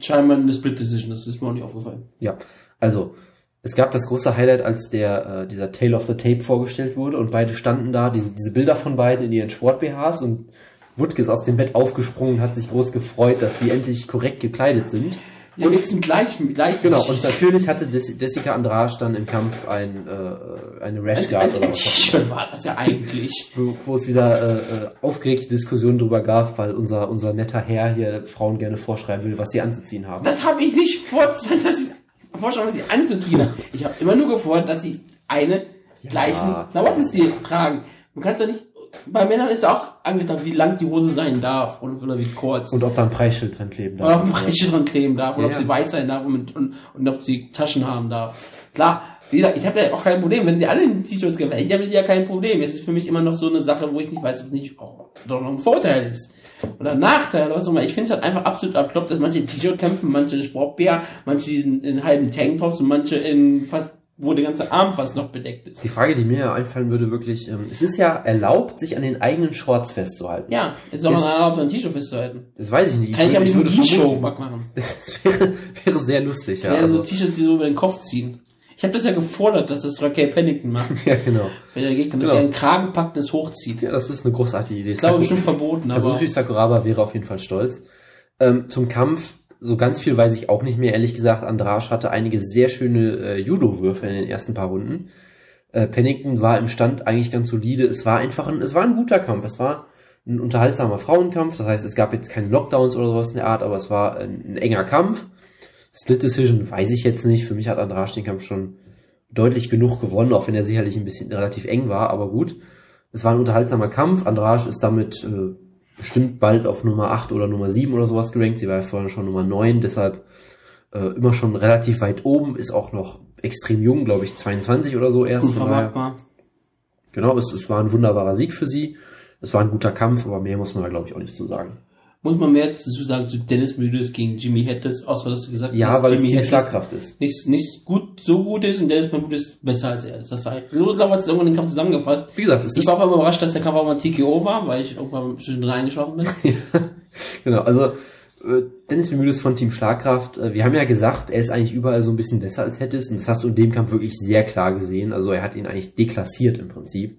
scheinbar eine Split Decision. Das ist mir auch nicht aufgefallen. Ja, also es gab das große Highlight, als der äh, dieser Tale of the Tape vorgestellt wurde und beide standen da, diese, diese Bilder von beiden in ihren Sport-BHs und Wutke ist aus dem Bett aufgesprungen und hat sich groß gefreut, dass sie endlich korrekt gekleidet sind. Ja, wir sind gleich, gleich. Genau, und natürlich hatte Jessica Andrade dann im Kampf ein, äh, eine Rash ein, Guard ein, ein immer. T-Shirt war das ja eigentlich. wo, wo es wieder äh, äh, aufgeregte Diskussionen drüber gab, weil unser, unser netter Herr hier Frauen gerne vorschreiben will, was sie anzuziehen haben. Das habe ich nicht vor, vorstellen, was sie anzuziehen haben. Ich habe immer nur gefordert, dass sie eine gleichen Klamottenstil tragen. Du kannst doch nicht. Bei Männern ist auch angetan, wie lang die Hose sein darf oder, oder wie kurz. Und ob da ein Preisschild dran kleben oder ob ein darf. Preisschild dran kleben darf, oder Ja, ob sie weiß sein darf und, und, und ob sie Taschen haben darf. Klar, wie gesagt, ich habe ja auch kein Problem, wenn die alle in T-Shirts gehen, ich habe ja kein Problem. Es ist für mich immer noch so eine Sache, wo ich nicht weiß, ob nicht auch doch noch ein Vorteil ist. Oder ein Nachteil oder was auch immer. Ich finde es halt einfach absolut abkloppt, dass manche in T-Shirt kämpfen, manche in Sportbär, manche in, in halben Tanktops und manche in fast, wo der ganze Arm fast noch bedeckt ist. Die Frage, die mir einfallen würde, wirklich, ähm, es ist ja erlaubt, sich an den eigenen Shorts festzuhalten. Ja, ist auch Ist- noch erlaubt, ein T-Shirt festzuhalten. Das weiß ich nicht. Kann ich aber würde- mit einem vermuten- machen. Das wäre, wäre sehr lustig, ja. Ja, also, so T-Shirts, die so über den Kopf ziehen. Ich habe das ja gefordert, dass das Raquel Pennington macht. ja, genau. Wenn der Gegner, dass Genau. er einen Kragen packt und es hochzieht. Ja, das ist eine großartige Idee. Das ist aber bestimmt verboten, Also aber Sushi Sakuraba wäre auf jeden Fall stolz. Ähm, zum Kampf, so ganz viel weiß ich auch nicht mehr, ehrlich gesagt. Andrasch hatte einige sehr schöne äh, Judo-Würfe in den ersten paar Runden. Äh, Pennington war im Stand eigentlich ganz solide. Es war einfach ein, es war ein guter Kampf. Es war ein unterhaltsamer Frauenkampf. Das heißt, es gab jetzt keine Lockdowns oder sowas in der Art, aber es war ein, ein enger Kampf. Split Decision weiß ich jetzt nicht. Für mich hat Andrasch den Kampf schon deutlich genug gewonnen, auch wenn er sicherlich ein bisschen relativ eng war, aber gut. Es war ein unterhaltsamer Kampf. Andrasch ist damit äh, bestimmt bald auf Nummer 8 oder Nummer 7 oder sowas gerankt. Sie war ja vorher schon Nummer 9, deshalb äh, immer schon relativ weit oben, ist auch noch extrem jung, glaube ich, 22 oder so erst. Unvermarktbar. genau, es, es war ein wunderbarer Sieg für sie. Es war ein guter Kampf, aber mehr muss man da, glaube ich, auch nicht zu sagen. Muss man mehr dazu sagen zu Dennis Müdes gegen Jimmy Hedges, außer dass du gesagt Ja, hast, weil es Jimmy Hedges Schlagkraft ist. nicht, nicht gut, so gut ist und Dennis Müdes besser als er ist. Das war, ich, hast du irgendwann den Kampf zusammengefasst. Wie gesagt, es Ich war aber überrascht, dass der Kampf auch mal TKO war, weil ich irgendwann zwischendrin eingeschlafen bin. genau, also äh, Dennis Bemüdes von Team Schlagkraft, äh, wir haben ja gesagt, er ist eigentlich überall so ein bisschen besser als Hedges und das hast du in dem Kampf wirklich sehr klar gesehen. Also er hat ihn eigentlich deklassiert im Prinzip.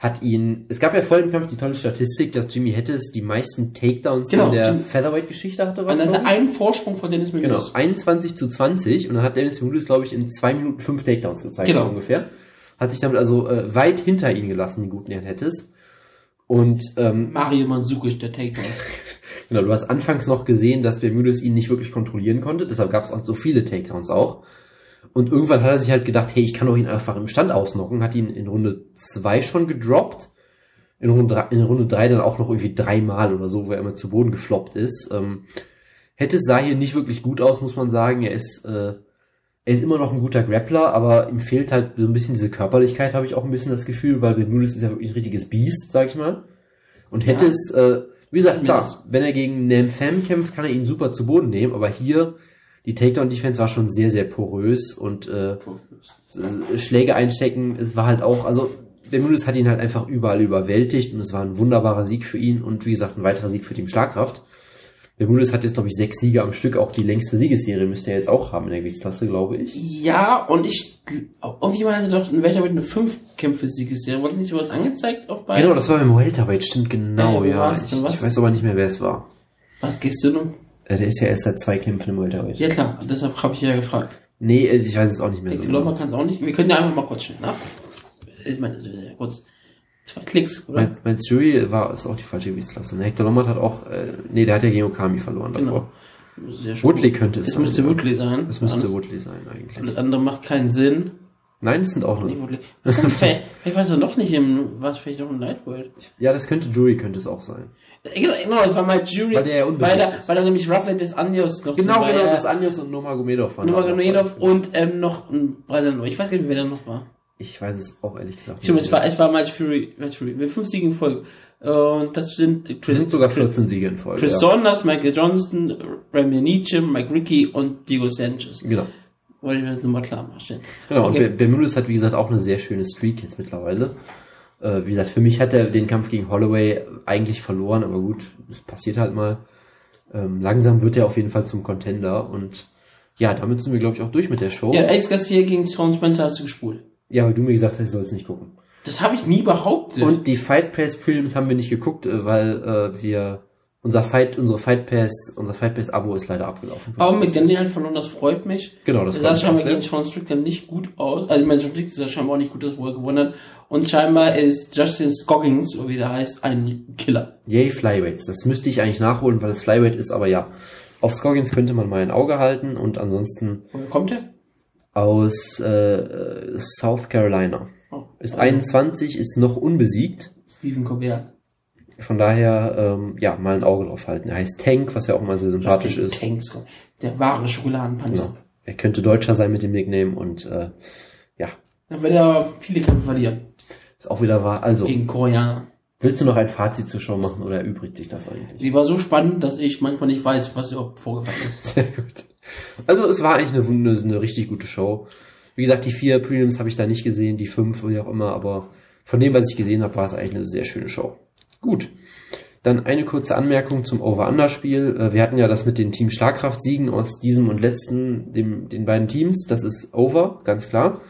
Hat ihn, es gab ja vor dem Kampf die tolle Statistik, dass Jimmy Hedges die meisten Takedowns Genau, in der Featherweight-Geschichte hatte. Was, glaub ich? einen Vorsprung von Dennis Müdes. Genau, 21 zu 20 und dann hat Dennis Bemüdes, glaube ich, in zwei Minuten fünf Takedowns gezeigt, Genau. so ungefähr. Hat sich damit also äh, weit hinter ihn gelassen, den guten Herrn Hedges. Und ähm, Mario Mandzukic, der Takedown. Genau, du hast anfangs noch gesehen, dass Bermudes ihn nicht wirklich kontrollieren konnte, deshalb gab es auch so viele Takedowns auch. Und irgendwann hat er sich halt gedacht, hey, ich kann doch ihn einfach im Stand ausnocken, hat ihn in Runde zwei schon gedroppt. In Runde, drei, in Runde drei dann auch noch irgendwie dreimal oder so, wo er immer zu Boden gefloppt ist. Ähm, hätte sah hier nicht wirklich gut aus, muss man sagen. Er ist, äh, er ist immer noch ein guter Grappler, aber ihm fehlt halt so ein bisschen diese Körperlichkeit, habe ich auch ein bisschen das Gefühl, weil Bermudes ist ja wirklich ein richtiges Biest, sag ich mal. Und hätte Ja. es, äh, wie gesagt, klar, wenn er gegen Nam Pham kämpft, kann er ihn super zu Boden nehmen, aber hier, die Takedown-Defense war schon sehr, sehr porös und äh, Schläge einstecken, es war halt auch, also Bermudes hat ihn halt einfach überall überwältigt und es war ein wunderbarer Sieg für ihn und wie gesagt, ein weiterer Sieg für Team Schlagkraft. Bermudes hat jetzt, glaube ich, sechs Siege am Stück, auch die längste Siegesserie müsste er jetzt auch haben in der Gewichtsklasse, glaube ich. Ja, und ich, irgendjemand hatte doch in Welterweight eine fünf Kämpfe Siegesserie. Wurde nicht sowas angezeigt auf beiden? Genau, das war beim Welterweight, stimmt genau, Äh, ja. was Ich, denn, was? ich weiß aber nicht mehr, wer es war. Was gehst du nun? Äh, Der ist ja erst seit zwei Kämpfen im Welterweight. Ja klar, deshalb habe ich ja gefragt. Nee, äh, ich weiß es auch nicht mehr Ich so. glaube, man kann es auch nicht. Wir können ja einfach mal kurz schnell nach. Ich meine, das ist ja kurz. Zwei Klicks, oder? Mein, mein Jury war ist auch die falsche Gewichtsklasse. Ne? Hector Lombard hat auch, äh, nee, der hat ja gegen Okami verloren davor. Genau. Sehr schön. Woodley könnte es Das sein. müsste ja. Woodley sein. Das müsste Alles- Woodley sein und eigentlich. Das andere macht keinen Sinn. Nein, es sind auch nur. Vielleicht, vielleicht weiß er noch nicht im, was vielleicht noch im Lightweight. Ja, das könnte Jury könnte es auch sein. Äh, Genau, genau, das war mal Jury. Weil der ja weil da, ist. weil da nämlich Rafael des Anjos noch Genau, genau, war. das Anjos und Nomagomedov waren. dabei. und ähm, noch ein Brandon. Ich weiß gar nicht, wer da noch war. Ich weiß es auch ehrlich gesagt Stimmt, es war, es war Miles Fury, Miles Fury, mit fünf Siegen in Folge. Und das sind Es sind sogar 14 Siege in Folge. Chris ja. Saunders, Michael Johnston, Remy Nietzsche, Mike Ricky und Diego Sanchez. Genau. Wollte ich mir das nur mal klar machen. Genau, Okay. und Bermudes hat, wie gesagt, auch eine sehr schöne Streak jetzt mittlerweile. Äh, wie gesagt, für mich hat er den Kampf gegen Holloway eigentlich verloren, aber gut, das passiert halt mal. Ähm, langsam wird er auf jeden Fall zum Contender und ja, damit sind wir, glaube ich, auch durch mit der Show. Ja, Alex Garcia gegen Sean Spencer hast du gespult. Ja, weil du mir gesagt hast, ich soll es nicht gucken. Das habe ich nie behauptet. Und die Fight Pass Prelims haben wir nicht geguckt, äh, weil äh, wir unser Fight, unsere Fight Pass, unser Fight Pass Abo ist leider abgelaufen. aber mit Daniel hat verloren, das freut mich. Genau, das freut sah mich scheinbar auch sehr. gegen Sean Strickland nicht gut aus. Also ich meine, Sean Strickland sah scheinbar auch nicht gut wo er gewonnen hat. Und scheinbar ist Justin Scoggins, so wie der heißt, ein Killer. Yay, Flyweights. Das müsste ich eigentlich nachholen, weil es Flyweight ist, aber ja. Auf Scoggins könnte man mal ein Auge halten und ansonsten Woher kommt der? aus äh, South Carolina. Oh. Ist 21, ist noch unbesiegt. Stephen Colbert. Von daher, ähm, ja, mal ein Auge drauf halten. Er heißt Tank, was ja auch mal sehr sympathisch ist. Tanks, der wahre Schokoladenpanzer. Genau. Er könnte Deutscher sein mit dem Nickname und äh, ja, Dann wird er viele Kämpfe verlieren. ist auch wieder wahr. Also, Gegen Koreaner. willst du noch ein Fazit zur Show machen oder erübrigt sich das eigentlich? Sie war so spannend, dass ich manchmal nicht weiß, was überhaupt vorgefallen ist. Sehr gut. Also es war eigentlich eine, eine, eine richtig gute Show. Wie gesagt, die vier Prelims habe ich da nicht gesehen, die fünf, wie auch immer, aber von dem, was ich gesehen habe, war es eigentlich eine sehr schöne Show. Gut. Dann eine kurze Anmerkung zum Over-Under-Spiel. Äh, Wir hatten ja das mit den Team Schlagkraft-Siegen aus diesem und letzten, dem, den beiden Teams. Das ist over, ganz klar.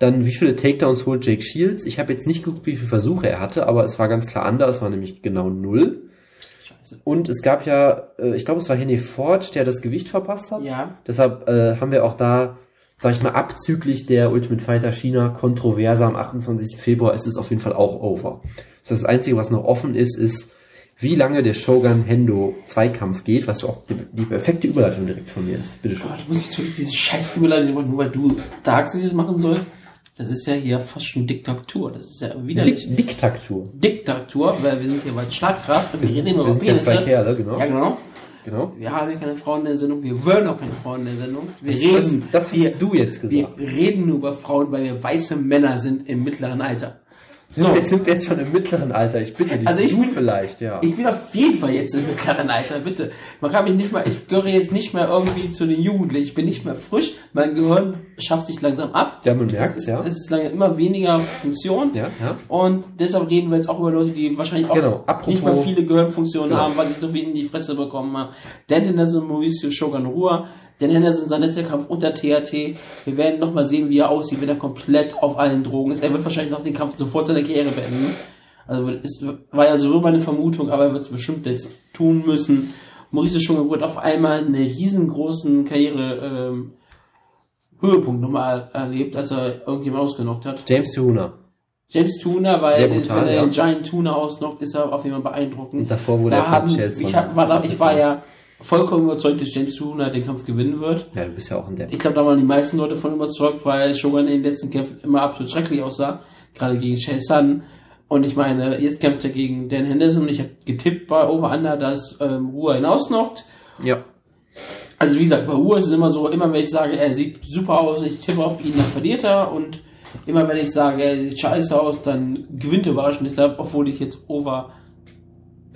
Dann, wie viele Takedowns holt Jake Shields? Ich habe jetzt nicht geguckt, wie viele Versuche er hatte, aber es war ganz klar anders. Es war nämlich genau null. Scheiße. Und es gab ja, äh, ich glaube, es war Henry Ford, der das Gewicht verpasst hat. Ja. Deshalb äh, haben wir auch da, sag ich mal, abzüglich der Ultimate Fighter China Kontroverse am 28. Februar ist es auf jeden Fall auch over. Das, Einzige, was noch offen ist, ist, wie lange der Shogun Hendo Zweikampf geht, was auch die, die perfekte Überleitung direkt von mir ist. Bitteschön. Boah, ich muss jetzt wirklich diese scheiß Überleitung machen, nur weil du ich das machen soll. Das ist ja hier fast schon Diktatur. Das ist ja widerlich. Dik Diktatur. Diktatur, weil wir sind hier bei Schlagkraft wir reden immer Wir sind ja zwei. Kerle, genau. Ja, genau. Genau. Wir haben ja keine Frauen in der Sendung, wir wollen auch keine Frauen in der Sendung. Wir Das, reden, das, das wir, hast du jetzt wir gesagt. reden nur über Frauen, weil wir weiße Männer sind im mittleren Alter. So, Sind, wir, sind wir jetzt schon im mittleren Alter? Ich bitte dich. Also ich du bin- vielleicht, ja. ich bin auf jeden Fall jetzt im mittleren Alter, bitte. Man kann mich nicht mal, ich gehöre jetzt nicht mehr irgendwie zu den Jugendlichen. Ich bin nicht mehr frisch, mein Gehirn schafft sich langsam ab. ja, man merkt's, ja. Es ist lange immer weniger Funktion. Ja, ja. Und deshalb reden wir jetzt auch über Leute, die wahrscheinlich auch Genau, apropos- nicht mehr viele Gehirnfunktionen Genau. haben, weil sie so viel in die Fresse bekommen haben. Dan Henderson, Mauricio Shogun Ruhr, Dan Henderson, sein letzter Kampf unter THT. Wir werden nochmal sehen, wie er aussieht, wenn er komplett auf allen Drogen ist. Er wird wahrscheinlich nach dem Kampf sofort seine Karriere beenden. Also es war ja so meine Vermutung, aber er wird es bestimmt jetzt tun müssen. Shogun Ruhr hat auf einmal einen riesengroßen Karriere ähm, Höhepunkt nochmal erlebt, als er irgendjemand ausgenockt hat. James Tuhuna. James Tuna, weil brutal, wenn er ja. den Giant Tuna ausnockt, ist er auf jeden Fall beeindruckend. Und davor wurde er da von haben, Chelsea ich, von- hab, war, ich war ja vollkommen überzeugt, dass James Tuna den Kampf gewinnen wird. Ja, du bist ja auch ein Depp. Ich glaube, da waren die meisten Leute von überzeugt, weil Shogun in den letzten Kämpfen immer absolut schrecklich aussah. Gerade gegen Shay Sun. Und ich meine, jetzt kämpft er gegen Dan Henderson und ich habe getippt bei Over Under, dass ähm, Ruhe hinausnockt. Ja. Also wie gesagt, bei Ruhe ist es immer so, immer wenn ich sage, er sieht super aus, ich tippe auf ihn, dann verliert er. Und immer wenn ich sage, er sieht scheiße aus, dann gewinnt er überraschend. Deshalb, obwohl ich jetzt Over.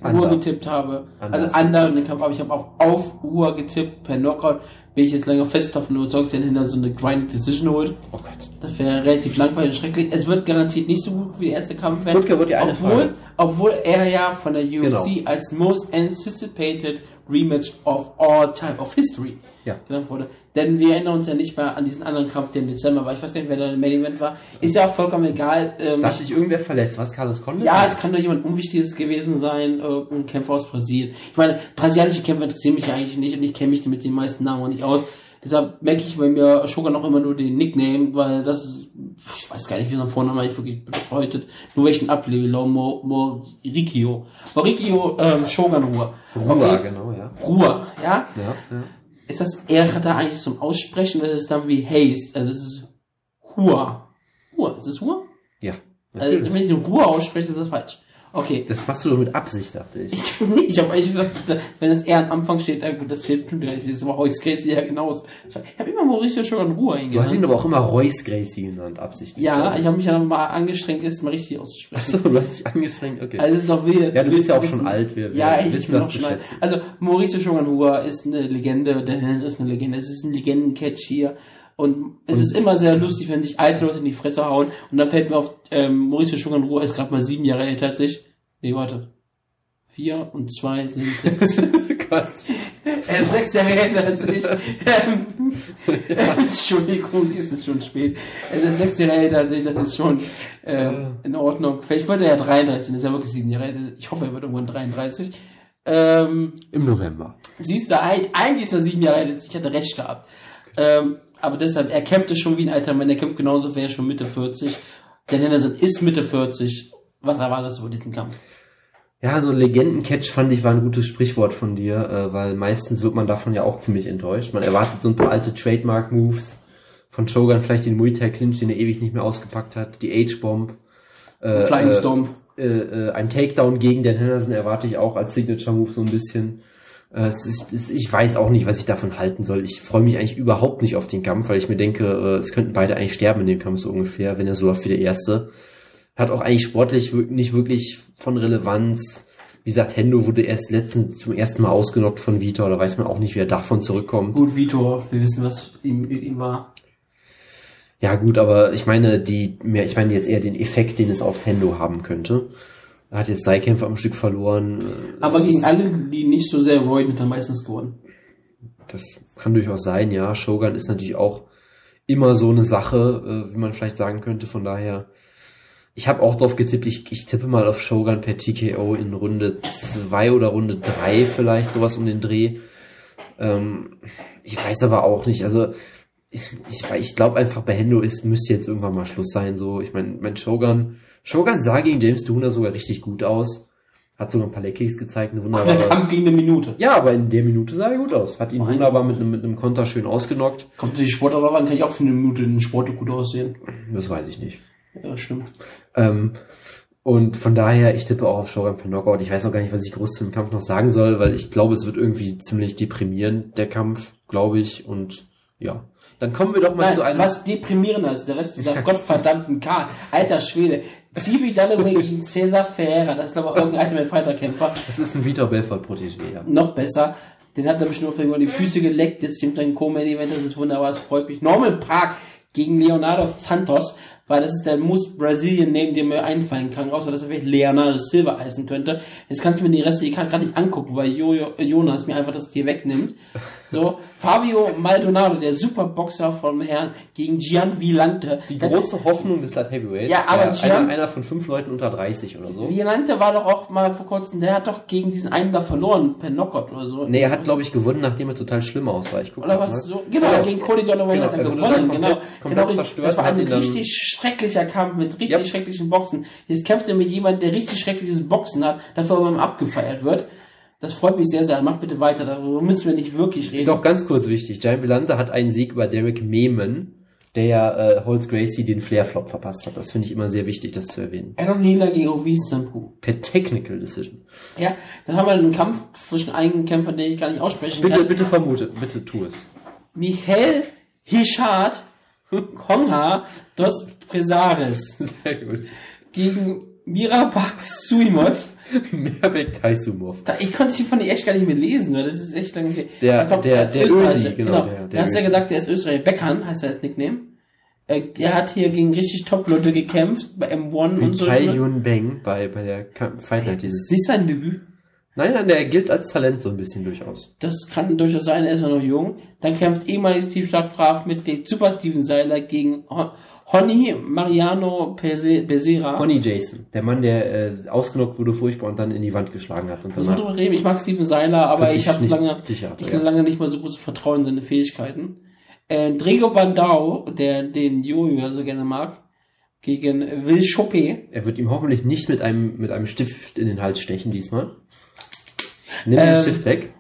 Uhr getippt habe. Under. Also den Kampf, aber ich habe auch auf Uhr getippt, per Knockout. Bin ich jetzt länger fest überzeugt, dass er hinter so eine Grind Decision holt. Oh Gott. Das wäre relativ langweilig und schrecklich. Es wird garantiert nicht so gut wie der erste Kampf werden. Rutger, wird die eine obwohl, Frage. obwohl er ja von der UFC Genau. als most anticipated Rematch of all time of history Ja. genannt wurde. Denn wir erinnern uns ja nicht mehr an diesen anderen Kampf, der im Dezember war. Ich weiß gar nicht, wer da im Main Event war. Ist ja auch vollkommen egal. Ähm, Da hat sich irgendwer verletzt. Was, Carlos Condit? ja, es kann doch jemand Unwichtiges gewesen sein, irgendein Kämpfer aus Brasilien. Ich meine, brasilianische Kämpfer interessieren mich ja eigentlich nicht und ich kenne mich mit den meisten Namen auch nicht aus. Deshalb merke ich bei mir Shogun auch immer nur den Nickname, weil das ist, ich weiß gar nicht, wie sein Vorname eigentlich wirklich bedeutet. Nur welchen Ablebe, Mo, Morikio. Morikio, ähm, Shogun Ruhr. Ruhr, genau, ja. Ruhr, ja? Ja, ja. Ist das R da eigentlich zum Aussprechen oder ist es dann wie Haste? Also es ist Hua. Hua, ist es Hua? Ja. Also, Natürlich. wenn ich den Ruhr ausspreche, ist das falsch. Okay. Das machst du doch mit Absicht, dachte ich. Ich nicht, ich habe eigentlich gedacht, wenn das eher am Anfang steht, äh, gut, das steht bestimmt gar nicht, das ist aber Royce Gracie ja genauso. Ich habe immer Mauricio schon in Ruhe Du hast ihn hingenannt. aber auch immer Royce Gracie genannt, absichtlich. Ja, ich habe mich ja noch mal angestrengt, es mal richtig auszusprechen. Achso, du hast dich angestrengt, okay. Also, es ist doch weird. Ja, du bist ja auch schon alt, wir- wir ja, ich wissen das auch zu schätzen. Also, Mauricio Shoganhua ist eine Legende, der Dennis ist eine Legende, es ist ein Legenden-Catch hier. Und es ist immer sehr lustig, wenn sich alte Leute in die Fresse hauen. Und dann fällt mir auf, ähm, Mauricio Shoganhua ist gerade mal sieben Jahre älter als ich. Nee, warte. Vier und zwei sind sechs. Er ist sechs Jahre älter als ich. Ähm, Entschuldigung, es ist schon spät. Er ist sechs Jahre älter als ich, das ist schon äh, in Ordnung. Vielleicht wird er ja 33, das ist ja wirklich sieben Jahre älter. Ich hoffe, er wird irgendwann 33. Ähm, Im November. siehst du, eigentlich eigentlich ist er sieben Jahre älter als ich, ich hatte recht gehabt. Ähm, aber deshalb, er kämpfte schon wie ein alter Mann, er kämpft genauso, wäre schon Mitte 40. Der Henderson ist Mitte 40. Was erwartest du von diesem Kampf? Ja, so Legendencatch fand ich war ein gutes Sprichwort von dir, äh, weil meistens wird man davon ja auch ziemlich enttäuscht. Man erwartet so ein paar alte Trademark-Moves von Shogun, vielleicht den Muay Thai Clinch, den er ewig nicht mehr ausgepackt hat, die H-Bomb. Äh, Flying äh, Stomp. Äh, äh, ein Takedown gegen den Henderson erwarte ich auch als Signature-Move so ein bisschen. Äh, es ist, es, ich weiß auch nicht, was ich davon halten soll. Ich freue mich eigentlich überhaupt nicht auf den Kampf, weil ich mir denke, äh, es könnten beide eigentlich sterben in dem Kampf so ungefähr, wenn er so läuft wie der erste. Hat auch eigentlich sportlich nicht wirklich von Relevanz. Wie gesagt, Hendo wurde erst letztens zum ersten Mal ausgenockt von Vitor, da weiß man auch nicht, wie er davon zurückkommt. Gut, Vitor, wir wissen, was ihm, ihm war. Ja gut, aber ich meine, die, ich meine jetzt eher den Effekt, den es auf Hendo haben könnte. Er hat jetzt drei Kämpfe am Stück verloren. Aber es gegen alle, die nicht so sehr roiden, hat er meistens gewonnen. Das kann durchaus sein, ja. Shogun ist natürlich auch immer so eine Sache, äh, wie man vielleicht sagen könnte. Von daher, ich habe auch drauf getippt, ich, ich tippe mal auf Shogun per TKO in Runde zwei oder Runde drei vielleicht, sowas um den Dreh. Ähm, ich weiß aber auch nicht, also ich, ich, ich glaube einfach bei Hendo ist, müsste jetzt irgendwann mal Schluss sein. So, ich meine, mein Shogun, Shogun sah gegen James Duna sogar richtig gut aus. Hat sogar ein paar Leckkicks gezeigt, eine Der wunderbare. Kampf gegen eine Minute. Ja, aber in der Minute sah er gut aus. Hat ihn Nein. wunderbar mit einem, mit einem Konter schön ausgenockt. Kommt die Sportler drauf an, kann ich auch für eine Minute in den Sport gut aussehen. Das weiß ich nicht. Ja, stimmt. Ähm, und von daher, ich tippe auch auf Shogun per Knockout. Ich weiß noch gar nicht, was ich groß zum Kampf noch sagen soll, weil ich glaube, es wird irgendwie ziemlich deprimierend, der Kampf, glaube ich. Und ja. Dann kommen wir doch mal Nein, zu einem. was deprimierender ist, der Rest dieser gottverdammten Karte. Alter Schwede. Zibi Dalloway gegen Cesar Ferreira. Das ist, glaube ich, irgendein Ultimate Fighter Kämpfer. Das ist ein Vitor Belfort Protégé, ja. Noch besser. Den hat er bestimmt nur die Füße geleckt. Das ist ein Co-Main-Event. Das ist wunderbar. Das freut mich. Norman Park gegen Leonardo Santos. Weil das ist der most Brazilian Name, der mir einfallen kann. Außer, dass er vielleicht Leonardo Silva heißen könnte. Jetzt kannst du mir die Reste, ich kann gerade nicht angucken, weil Jojo, Jonas mir einfach das hier wegnimmt. So. Fabio Maldonado, der Superboxer vom Herrn, gegen Gian Villante. Die große Hoffnung des Light Heavyweights. Ja, aber Gian- einer, einer von fünf Leuten unter 30 oder so. Villante war doch auch mal vor kurzem, der hat doch gegen diesen einen da verloren, per Knockout oder so. Nee, er hat, glaube ich, gewonnen, nachdem er total schlimm aussah. Ich guck Oder was mal. so? Genau, gegen Cody Donovan Genau, hat er gewonnen, genau. komplett- komplett genau, zerstört das war dann- richtig schrecklicher Kampf mit richtig Yep. schrecklichen Boxen. Jetzt kämpft er mit jemandem, der richtig schreckliches Boxen hat, dafür aber abgefeiert wird. Das freut mich sehr, sehr. Mach bitte weiter, darüber müssen wir nicht wirklich reden. Doch ganz kurz wichtig, Giant Belanda hat einen Sieg über Derek Meeman, der ja äh, Holz Gracie den Flair-Flop verpasst hat. Das finde ich immer sehr wichtig, das zu erwähnen. Adam Nila gegen Ovi Sampu. Per Technical Decision. Ja, dann haben wir einen Kampf zwischen einem Kämpfer, den ich gar nicht aussprechen Bitte, kann. bitte vermute, bitte tu es. Michael Hishard Kongha dos Presares Sehr gut. gegen Mirabak Suimov. Merbek Taisumov. Ich konnte die von die echt gar nicht mehr lesen, weil das ist echt lange her. Der- kommt, der- der Österreicher, Ösi, genau, genau. der- der du hast ja Ösi. gesagt, der ist Österreicher. Beckham heißt er als Nickname. Äh, der hat hier gegen richtig Top-Leute gekämpft, bei M1 und Wie so. Tai Yun Beng bei, bei der Fight Night Das ist nicht sein Debüt. Nein, nein, der gilt als Talent so ein bisschen durchaus. Das kann durchaus sein, er ist ja noch jung. Dann kämpft ehemaliges Tiefschlagkraftmitglied Super Steven Seiler gegen Hon- Honey Mariano Becerra. Connie Jason, der Mann, der äh, ausgenockt wurde furchtbar und dann in die Wand geschlagen hat. Und wir danach reden. Ich mag Steven Seiler, aber ich habe lange, sicher ich ja. lange nicht mal so großes Vertrauen in seine Fähigkeiten. Äh, Drigo Bandau, der den Jojo so gerne mag, gegen Will Chope. Er wird ihm hoffentlich nicht mit einem, mit einem Stift in den Hals stechen diesmal. Nimm Ähm, den Stift weg.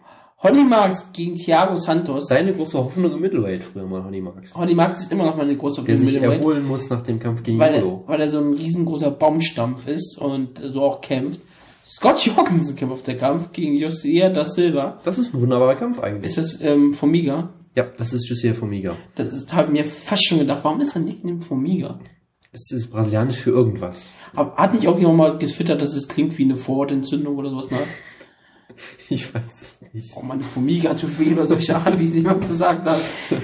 Honey Marks gegen Thiago Santos. Seine große Hoffnung im Middleweight früher mal, Honey Marks. Honey Marks ist immer noch mal eine große Der sich erholen muss nach dem Kampf gegen weil, er, weil er so ein riesengroßer Baumstampf ist und so auch kämpft. Scott Jorgensen kämpft auf der Kampf gegen Josiah da Silva. Das ist ein wunderbarer Kampf eigentlich. Ist das ähm, Formiga? Ja, das ist Jussier Formiga. Das ist, habe mir fast schon gedacht, warum ist er Nickname Formiga? Es ist brasilianisch für irgendwas. Aber hat nicht auch jemand mal getwittert, dass es klingt wie eine Vorhautentzündung oder sowas? Ne? Ich weiß es nicht. Oh man, Formiga zu viel oder solche Art, wie es jemand gesagt hat.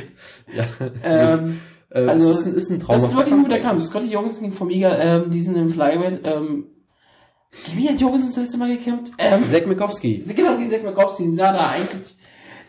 Ja. Ähm, Äh, also, ist, ein- ist ein das Traum. ist wirklich ein guter Kampf. Scotty Jorgensen gegen Formiga, ähm, die sind im Flyweight. Ähm, wie hat Jorgensen das letzte Mal gekämpft? Ähm, Zack Mikowski. genau, gegen Zack Mikowski. Den sah da eigentlich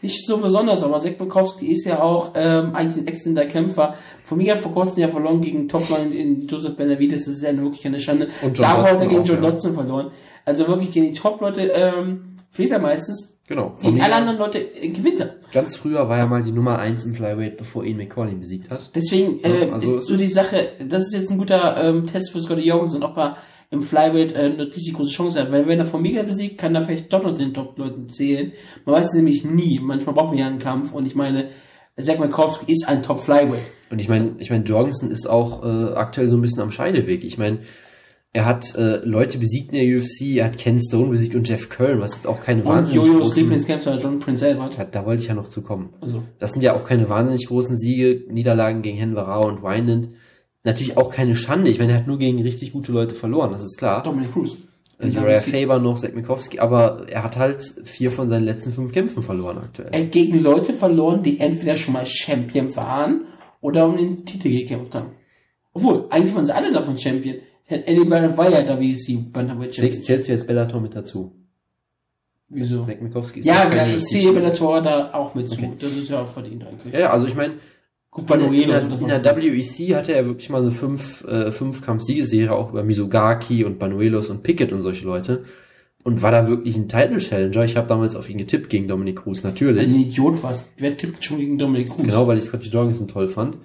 nicht so besonders, aber Mikowski ist ja auch ähm, eigentlich ein exzellenter Kämpfer. Formiga hat vor kurzem ja verloren gegen Topline in Joseph Benavides. Das ist ja wirklich eine Schande. Und John Davor hat er gegen John ja. Dodson verloren. Also wirklich gegen die Top-Leute ähm, fehlt er meistens. Genau. Gegen alle anderen Leute äh, gewinnt er. Ganz früher war er mal die Nummer 1 im Flyweight, bevor ihn McCauley besiegt hat. Deswegen äh, Ja, also ist so die Sache, das ist jetzt ein guter ähm, Test für Scotty Jorgensen, ob er im Flyweight äh, eine richtig große Chance hat. Weil wenn er Formiga besiegt, kann er vielleicht doch noch den Top-Leuten zählen. Man weiß es nämlich nie. Manchmal braucht man ja einen Kampf und ich meine, Zack Mikowski ist ein Top-Flyweight. Und ich meine, ich meine, Jorgensen ist auch äh, aktuell so ein bisschen am Scheideweg. Ich meine, er hat äh, Leute besiegt in der UFC, er hat Ken Stone besiegt und Jeff Curl, was jetzt auch keine Und wahnsinnig Jojos großen... Lieblingskämpfer John Prince Albert. Ja, da wollte ich ja noch zu kommen. Also, Das sind ja auch keine wahnsinnig großen Siege, Niederlagen gegen Henvarau und Wineland. Natürlich auch keine Schande. Ich meine, er hat nur gegen richtig gute Leute verloren, das ist klar. Dominic Cruz. Äh, Uriah Faber noch, Zack Mikowski, aber er hat halt vier von seinen letzten fünf Kämpfen verloren aktuell. Er hat gegen Leute verloren, die entweder schon mal Champion waren oder um den Titel gekämpft haben. Obwohl, eigentlich waren sie alle davon Champion. Eddie Barrett war ja WEC Bantamweight Champion. Sechs zählst du jetzt Bellator mit dazu. Wieso? Zack Mikowski ist Ja, klar, ich ziehe Bellator da auch mit zu. Okay. Das ist ja auch verdient eigentlich. Ja, also ich meine, Gut, in, der- in, der, in der WEC hatte er wirklich mal eine fünf, äh, fünf Kampf-Siegeserie auch über Misogaki und Banuelos und Pickett und solche Leute. Und war da wirklich ein Title-Challenger. Ich habe damals auf ihn getippt gegen Dominic Cruz, natürlich. ein Idiot was. Wer tippt schon gegen Dominic Cruz? Genau, weil ich Scotty Jorgensen toll fand.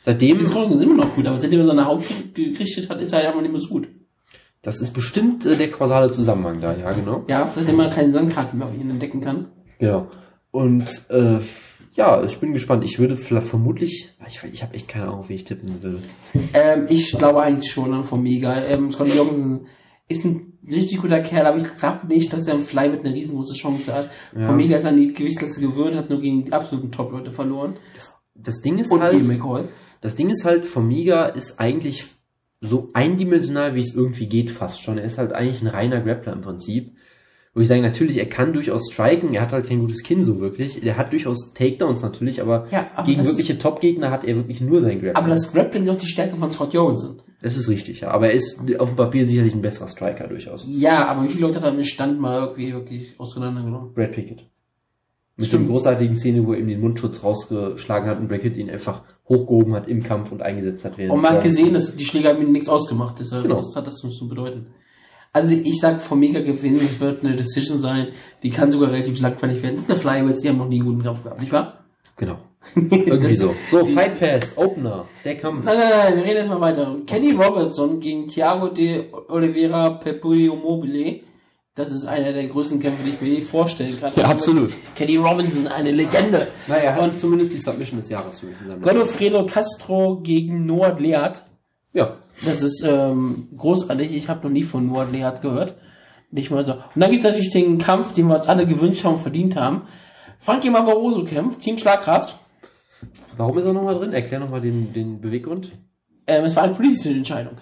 Seitdem, Vince Morgan ist immer noch gut, aber seitdem er seine Haut gerichtet hat, ist er einfach nicht mehr so gut. das ist bestimmt äh, der kausale Zusammenhang da, ja, genau. Ja, seitdem man keine Landkarten mehr auf ihn entdecken kann. Genau. Und äh, ja, ich bin gespannt. Ich würde vermutlich, ich, ich habe echt keine Ahnung, wie ich tippen will. Ähm, ich glaube eigentlich schon an Formiga. Ähm, Scotty Jorgensen ist ein richtig guter Kerl, aber ich glaube nicht, dass er im Flyweight eine riesengroße Chance hat. Ja. Formiga ist an die Gewichtsklasse gewöhnt, hat nur gegen die absoluten Top-Leute verloren. Das Ding ist Und halt, McCall. das Ding ist halt, Formiga ist eigentlich so eindimensional, wie es irgendwie geht, fast schon. Er ist halt eigentlich ein reiner Grappler im Prinzip. Wo ich sage, natürlich, er kann durchaus striken, er hat halt kein gutes Kinn so wirklich. Er hat durchaus Takedowns natürlich, aber, Ja, aber gegen wirkliche Top-Gegner hat er wirklich nur sein Grappling. Aber das Grappling ist auch die Stärke von Scott Jorgensen. das ist richtig, ja. Aber er ist auf dem Papier sicherlich ein besserer Striker durchaus. Ja, aber wie viele Leute hat er im Stand mal irgendwie wirklich auseinandergenommen? Brad Pickett. Mit Stimmt. dem großartigen Szene, wo er ihm den Mundschutz rausgeschlagen hat und Brad Pitt ihn einfach hochgehoben hat im Kampf und eingesetzt hat. Und man hat gesehen, dass die Schläge haben ihm nichts ausgemacht, deshalb Genau. was hat das zu bedeuten. Also ich sag Formiga gewinnen, es wird eine Decision sein, die kann sogar relativ langweilig werden. Das ist eine Flyweights, die haben noch nie einen guten Kampf gehabt, nicht wahr? Genau. Irgendwie so. So, Fight Pass, Opener, der Kampf. Nein, nein, nein, wir reden jetzt mal weiter. Kenny Robertson gegen Thiago de Oliveira Pepulio Mobile. Das ist einer der größten Kämpfe, die ich mir je vorstellen kann. Ja, absolut. Kenny Robinson, eine Legende. Naja, er hat zumindest die Submission des Jahres für mich letzten- Godofredo Castro gegen Noah Leat. Ja. Das ist ähm, großartig. Ich habe noch nie von Noah Leat gehört. Nicht mal so. Und dann gibt's natürlich den Kampf, den wir uns alle gewünscht haben und verdient haben. Frankie Barbaroso kämpft, Team Schlagkraft. Warum ist er nochmal drin? Erklär nochmal den, den Beweggrund. Ähm, es war eine politische Entscheidung.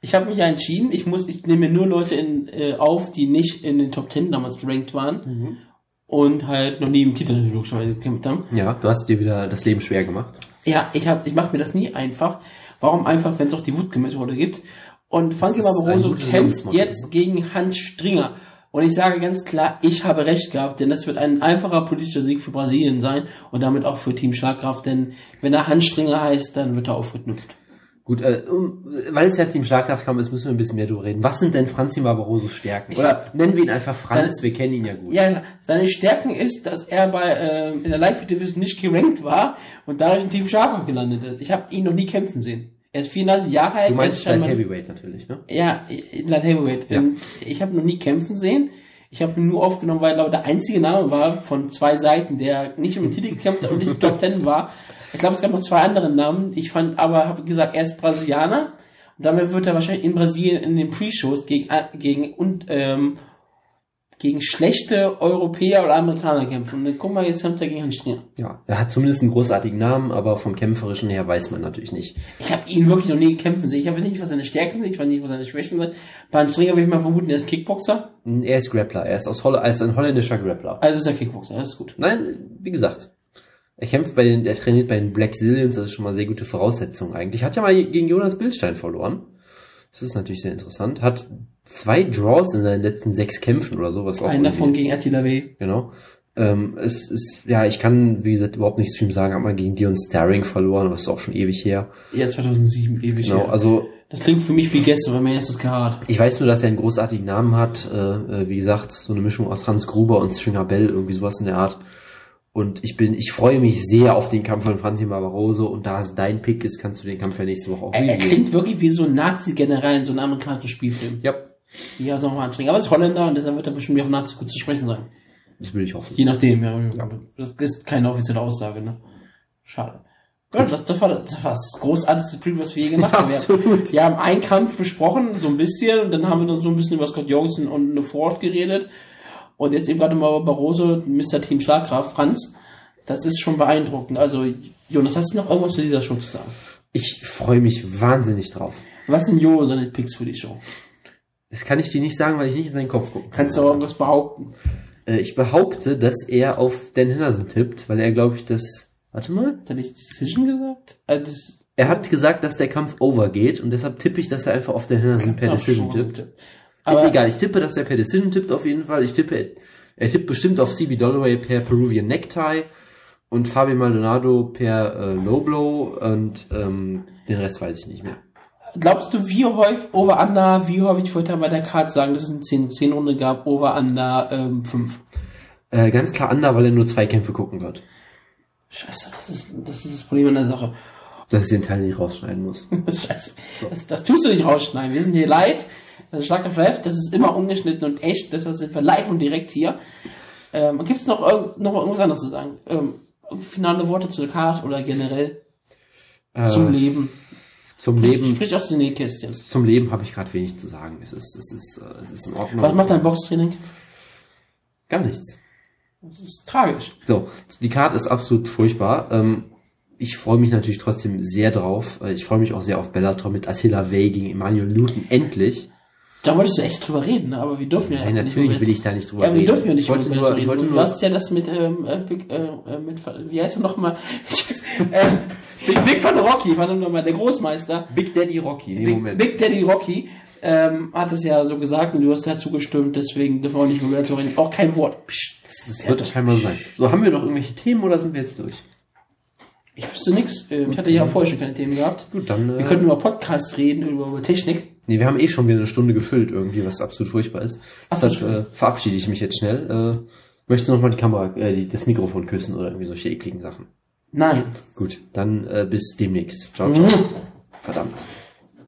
Ich habe mich ja entschieden, ich muss, ich nehme nur Leute in, äh, auf, die nicht in den Top Ten damals gerankt waren und halt noch nie im Titel logischerweise gekämpft haben. Ja, du hast dir wieder das Leben schwer gemacht. Ja, ich hab, ich mache mir das nie einfach. Warum einfach, wenn es auch die Wutke-Methode gibt? Und ein Barbaroso kämpft jetzt gegen Hans Stringer. Und ich sage ganz klar, ich habe recht gehabt, denn das wird ein einfacher politischer Sieg für Brasilien sein und damit auch für Team Schlagkraft, denn wenn er Hans Stringer heißt, dann wird er aufgeknüpft. Gut, äh, um, weil es ja Team Schlagkraftkampf ist, müssen wir ein bisschen mehr drüber reden. Was sind denn Franzi Barbarosos Stärken? Oder nennen wir ihn einfach Franz, Seine- wir kennen ihn ja gut. Ja, seine Stärken ist, dass er bei ähm, in der Live Division nicht gerankt war und dadurch in Team Schlagkraft gelandet ist. Ich habe ihn noch nie kämpfen sehen. Er ist 34 Jahre alt. Du er meinst ist Light scheinbar- Heavyweight natürlich, ne? Ja, in Light Heavyweight. Ja. Ich habe noch nie kämpfen sehen. Ich habe ihn nur aufgenommen, weil er der einzige Name war von zwei Seiten, der nicht um den Titel gekämpft hat und nicht im Top Ten war. Ich glaube, es gab noch zwei andere Namen. Ich fand aber, habe gesagt, er ist Brasilianer. Und damit wird er wahrscheinlich in Brasilien in den Pre-Shows gegen, gegen, und, ähm, gegen schlechte Europäer oder Amerikaner kämpfen. Und guck mal, jetzt kämpft er gegen Hans Stringer. Ja. Er hat zumindest einen großartigen Namen, aber vom Kämpferischen her weiß man natürlich nicht. Ich habe ihn wirklich noch nie kämpfen sehen. Ich weiß nicht, was seine Stärken sind, ich weiß nicht, was seine Schwächen sind. Bei Hans Stringer würde ich mal vermuten, er ist Kickboxer. Er ist Grappler, er ist aus Holl er ist ein holländischer Grappler. Also ist er Kickboxer, das ist gut. Nein, wie gesagt. Er kämpft bei den, er trainiert bei den Black Zillions, das ist schon mal sehr gute Voraussetzung eigentlich. Hat ja mal gegen Jonas Bildstein verloren. Das ist natürlich sehr interessant. Hat zwei Draws in seinen letzten sechs Kämpfen oder so, was auch Einen davon gegen Attila W. Genau. Ähm, es ist, ja, ich kann, wie gesagt, überhaupt nichts zu ihm sagen. Hat mal gegen Dion Starring verloren, aber ist auch schon ewig her. Ja, 2007, ewig Genau, her. also Das klingt für mich wie gestern, weil mein erstes Karat. ich weiß nur, dass er einen großartigen Namen hat. Äh, äh, wie gesagt, so eine Mischung aus Hans Gruber und Stringer Bell, irgendwie sowas in der Art. Und ich bin, ich freue mich sehr auf den Kampf von Franzi Barbaroso. Und da es dein Pick ist, kannst du den Kampf ja nächste Woche auch Er, er klingt wirklich wie so ein Nazi-General in so einem amerikanischen Spielfilm. Ja, Ja, so mal anstrengend. Aber er ist Holländer und deshalb wird er bestimmt auf Nazi gut zu sprechen sein. das will ich hoffen. Je nachdem, ja. Das ist keine offizielle Aussage, ne? Schade. Ja, das, das, war, das war das großartigste Preview, was wir je gemacht haben. Wir, Absolut. wir haben einen Kampf besprochen, so ein bisschen, und dann haben wir noch so ein bisschen über Scott Jorgensen und eine Ford geredet. Und jetzt eben gerade mal Barroso, Mr. Team Schlagkraft, Franz. Das ist schon beeindruckend. Also, Jonas, hast du noch irgendwas zu dieser Show zu sagen? Ich freue mich wahnsinnig drauf. Was sind Jo seine Picks für die Show? Das kann ich dir nicht sagen, weil ich nicht in seinen Kopf gucken kann. Kannst du auch irgendwas behaupten? Äh, ich behaupte, dass er auf Dan Henderson tippt, weil er, glaube ich, das. Warte mal. Hat er nicht Decision gesagt? Äh, das, Er hat gesagt, dass der Kampf over geht und deshalb tippe ich, dass er einfach auf Dan Henderson per Ja, Decision tippt. Gut. ist Aber- egal, ich tippe, dass er per Decision tippt auf jeden Fall. Ich tippe, er tippt bestimmt auf CB Dolloway per Peruvian Necktie und Fabio Maldonado per äh, Low Blow und ähm, den Rest weiß ich nicht mehr. Glaubst du, wie häufig Over Under, wie häufig ich wollte bei der Karte sagen, dass es eine 10, 10 Runde gab, Over Under ähm, 5? Äh, ganz klar Under, weil er nur zwei Kämpfe gucken wird. Scheiße, das ist, das ist das Problem an der Sache. Dass ich den Teil nicht rausschneiden muss. Scheiße. Das, das tust du nicht rausschneiden. Wir sind hier live. Das ist Schlag auf Live. Das ist immer ungeschnitten und echt. Deshalb sind wir live und direkt hier. Ähm, Gibt es noch, irgend, noch irgendwas anderes zu sagen? Ähm, finale Worte zur Karte oder generell zum Äh, Leben? zum Leben, Sprich aus den Nähkästchen. zum Leben habe ich gerade wenig zu sagen. Es ist, es ist, äh, es ist in Ordnung. Was macht dein Boxtraining? Gar nichts. Das ist tragisch. So, die Karte ist absolut furchtbar. Ähm, ich freue mich natürlich trotzdem sehr drauf. Äh, Ich freue mich auch sehr auf Bellator mit Attila Way gegen Emmanuel Newton. Endlich. Da wolltest du echt drüber reden, ne? aber wir dürfen ja Nein, nicht natürlich drüber will reden. ich da nicht drüber Ja, wir reden. dürfen ja nicht ich wollte über nur, ich wollte reden. nur, Du hast ja das mit, ähm, äh, Big, äh, mit, wie heißt er nochmal? äh, Big, Big von Rocky, war nochmal der Großmeister. Big Daddy Rocky. Nee, Big, Moment. Big Daddy Rocky ähm, hat es ja so gesagt und du hast ja zugestimmt, deswegen dürfen wir auch nicht über Bellator reden. Auch kein Wort. Psst. das wird scheinbar sein. So, haben wir noch irgendwelche Themen oder sind wir jetzt durch? Ich wüsste nix. Ähm, Ich hatte ja vorher schon keine Themen gehabt. Gut, dann. Äh, Wir könnten über Podcasts reden, über, über Technik. Nee, wir haben eh schon wieder eine Stunde gefüllt irgendwie, was absolut furchtbar ist. Deshalb äh, verabschiede ich mich jetzt schnell. Äh, möchte noch mal die Kamera, äh, die, das Mikrofon küssen oder irgendwie solche ekligen Sachen. Nein. Gut, dann äh, bis demnächst. Ciao, ciao. Verdammt.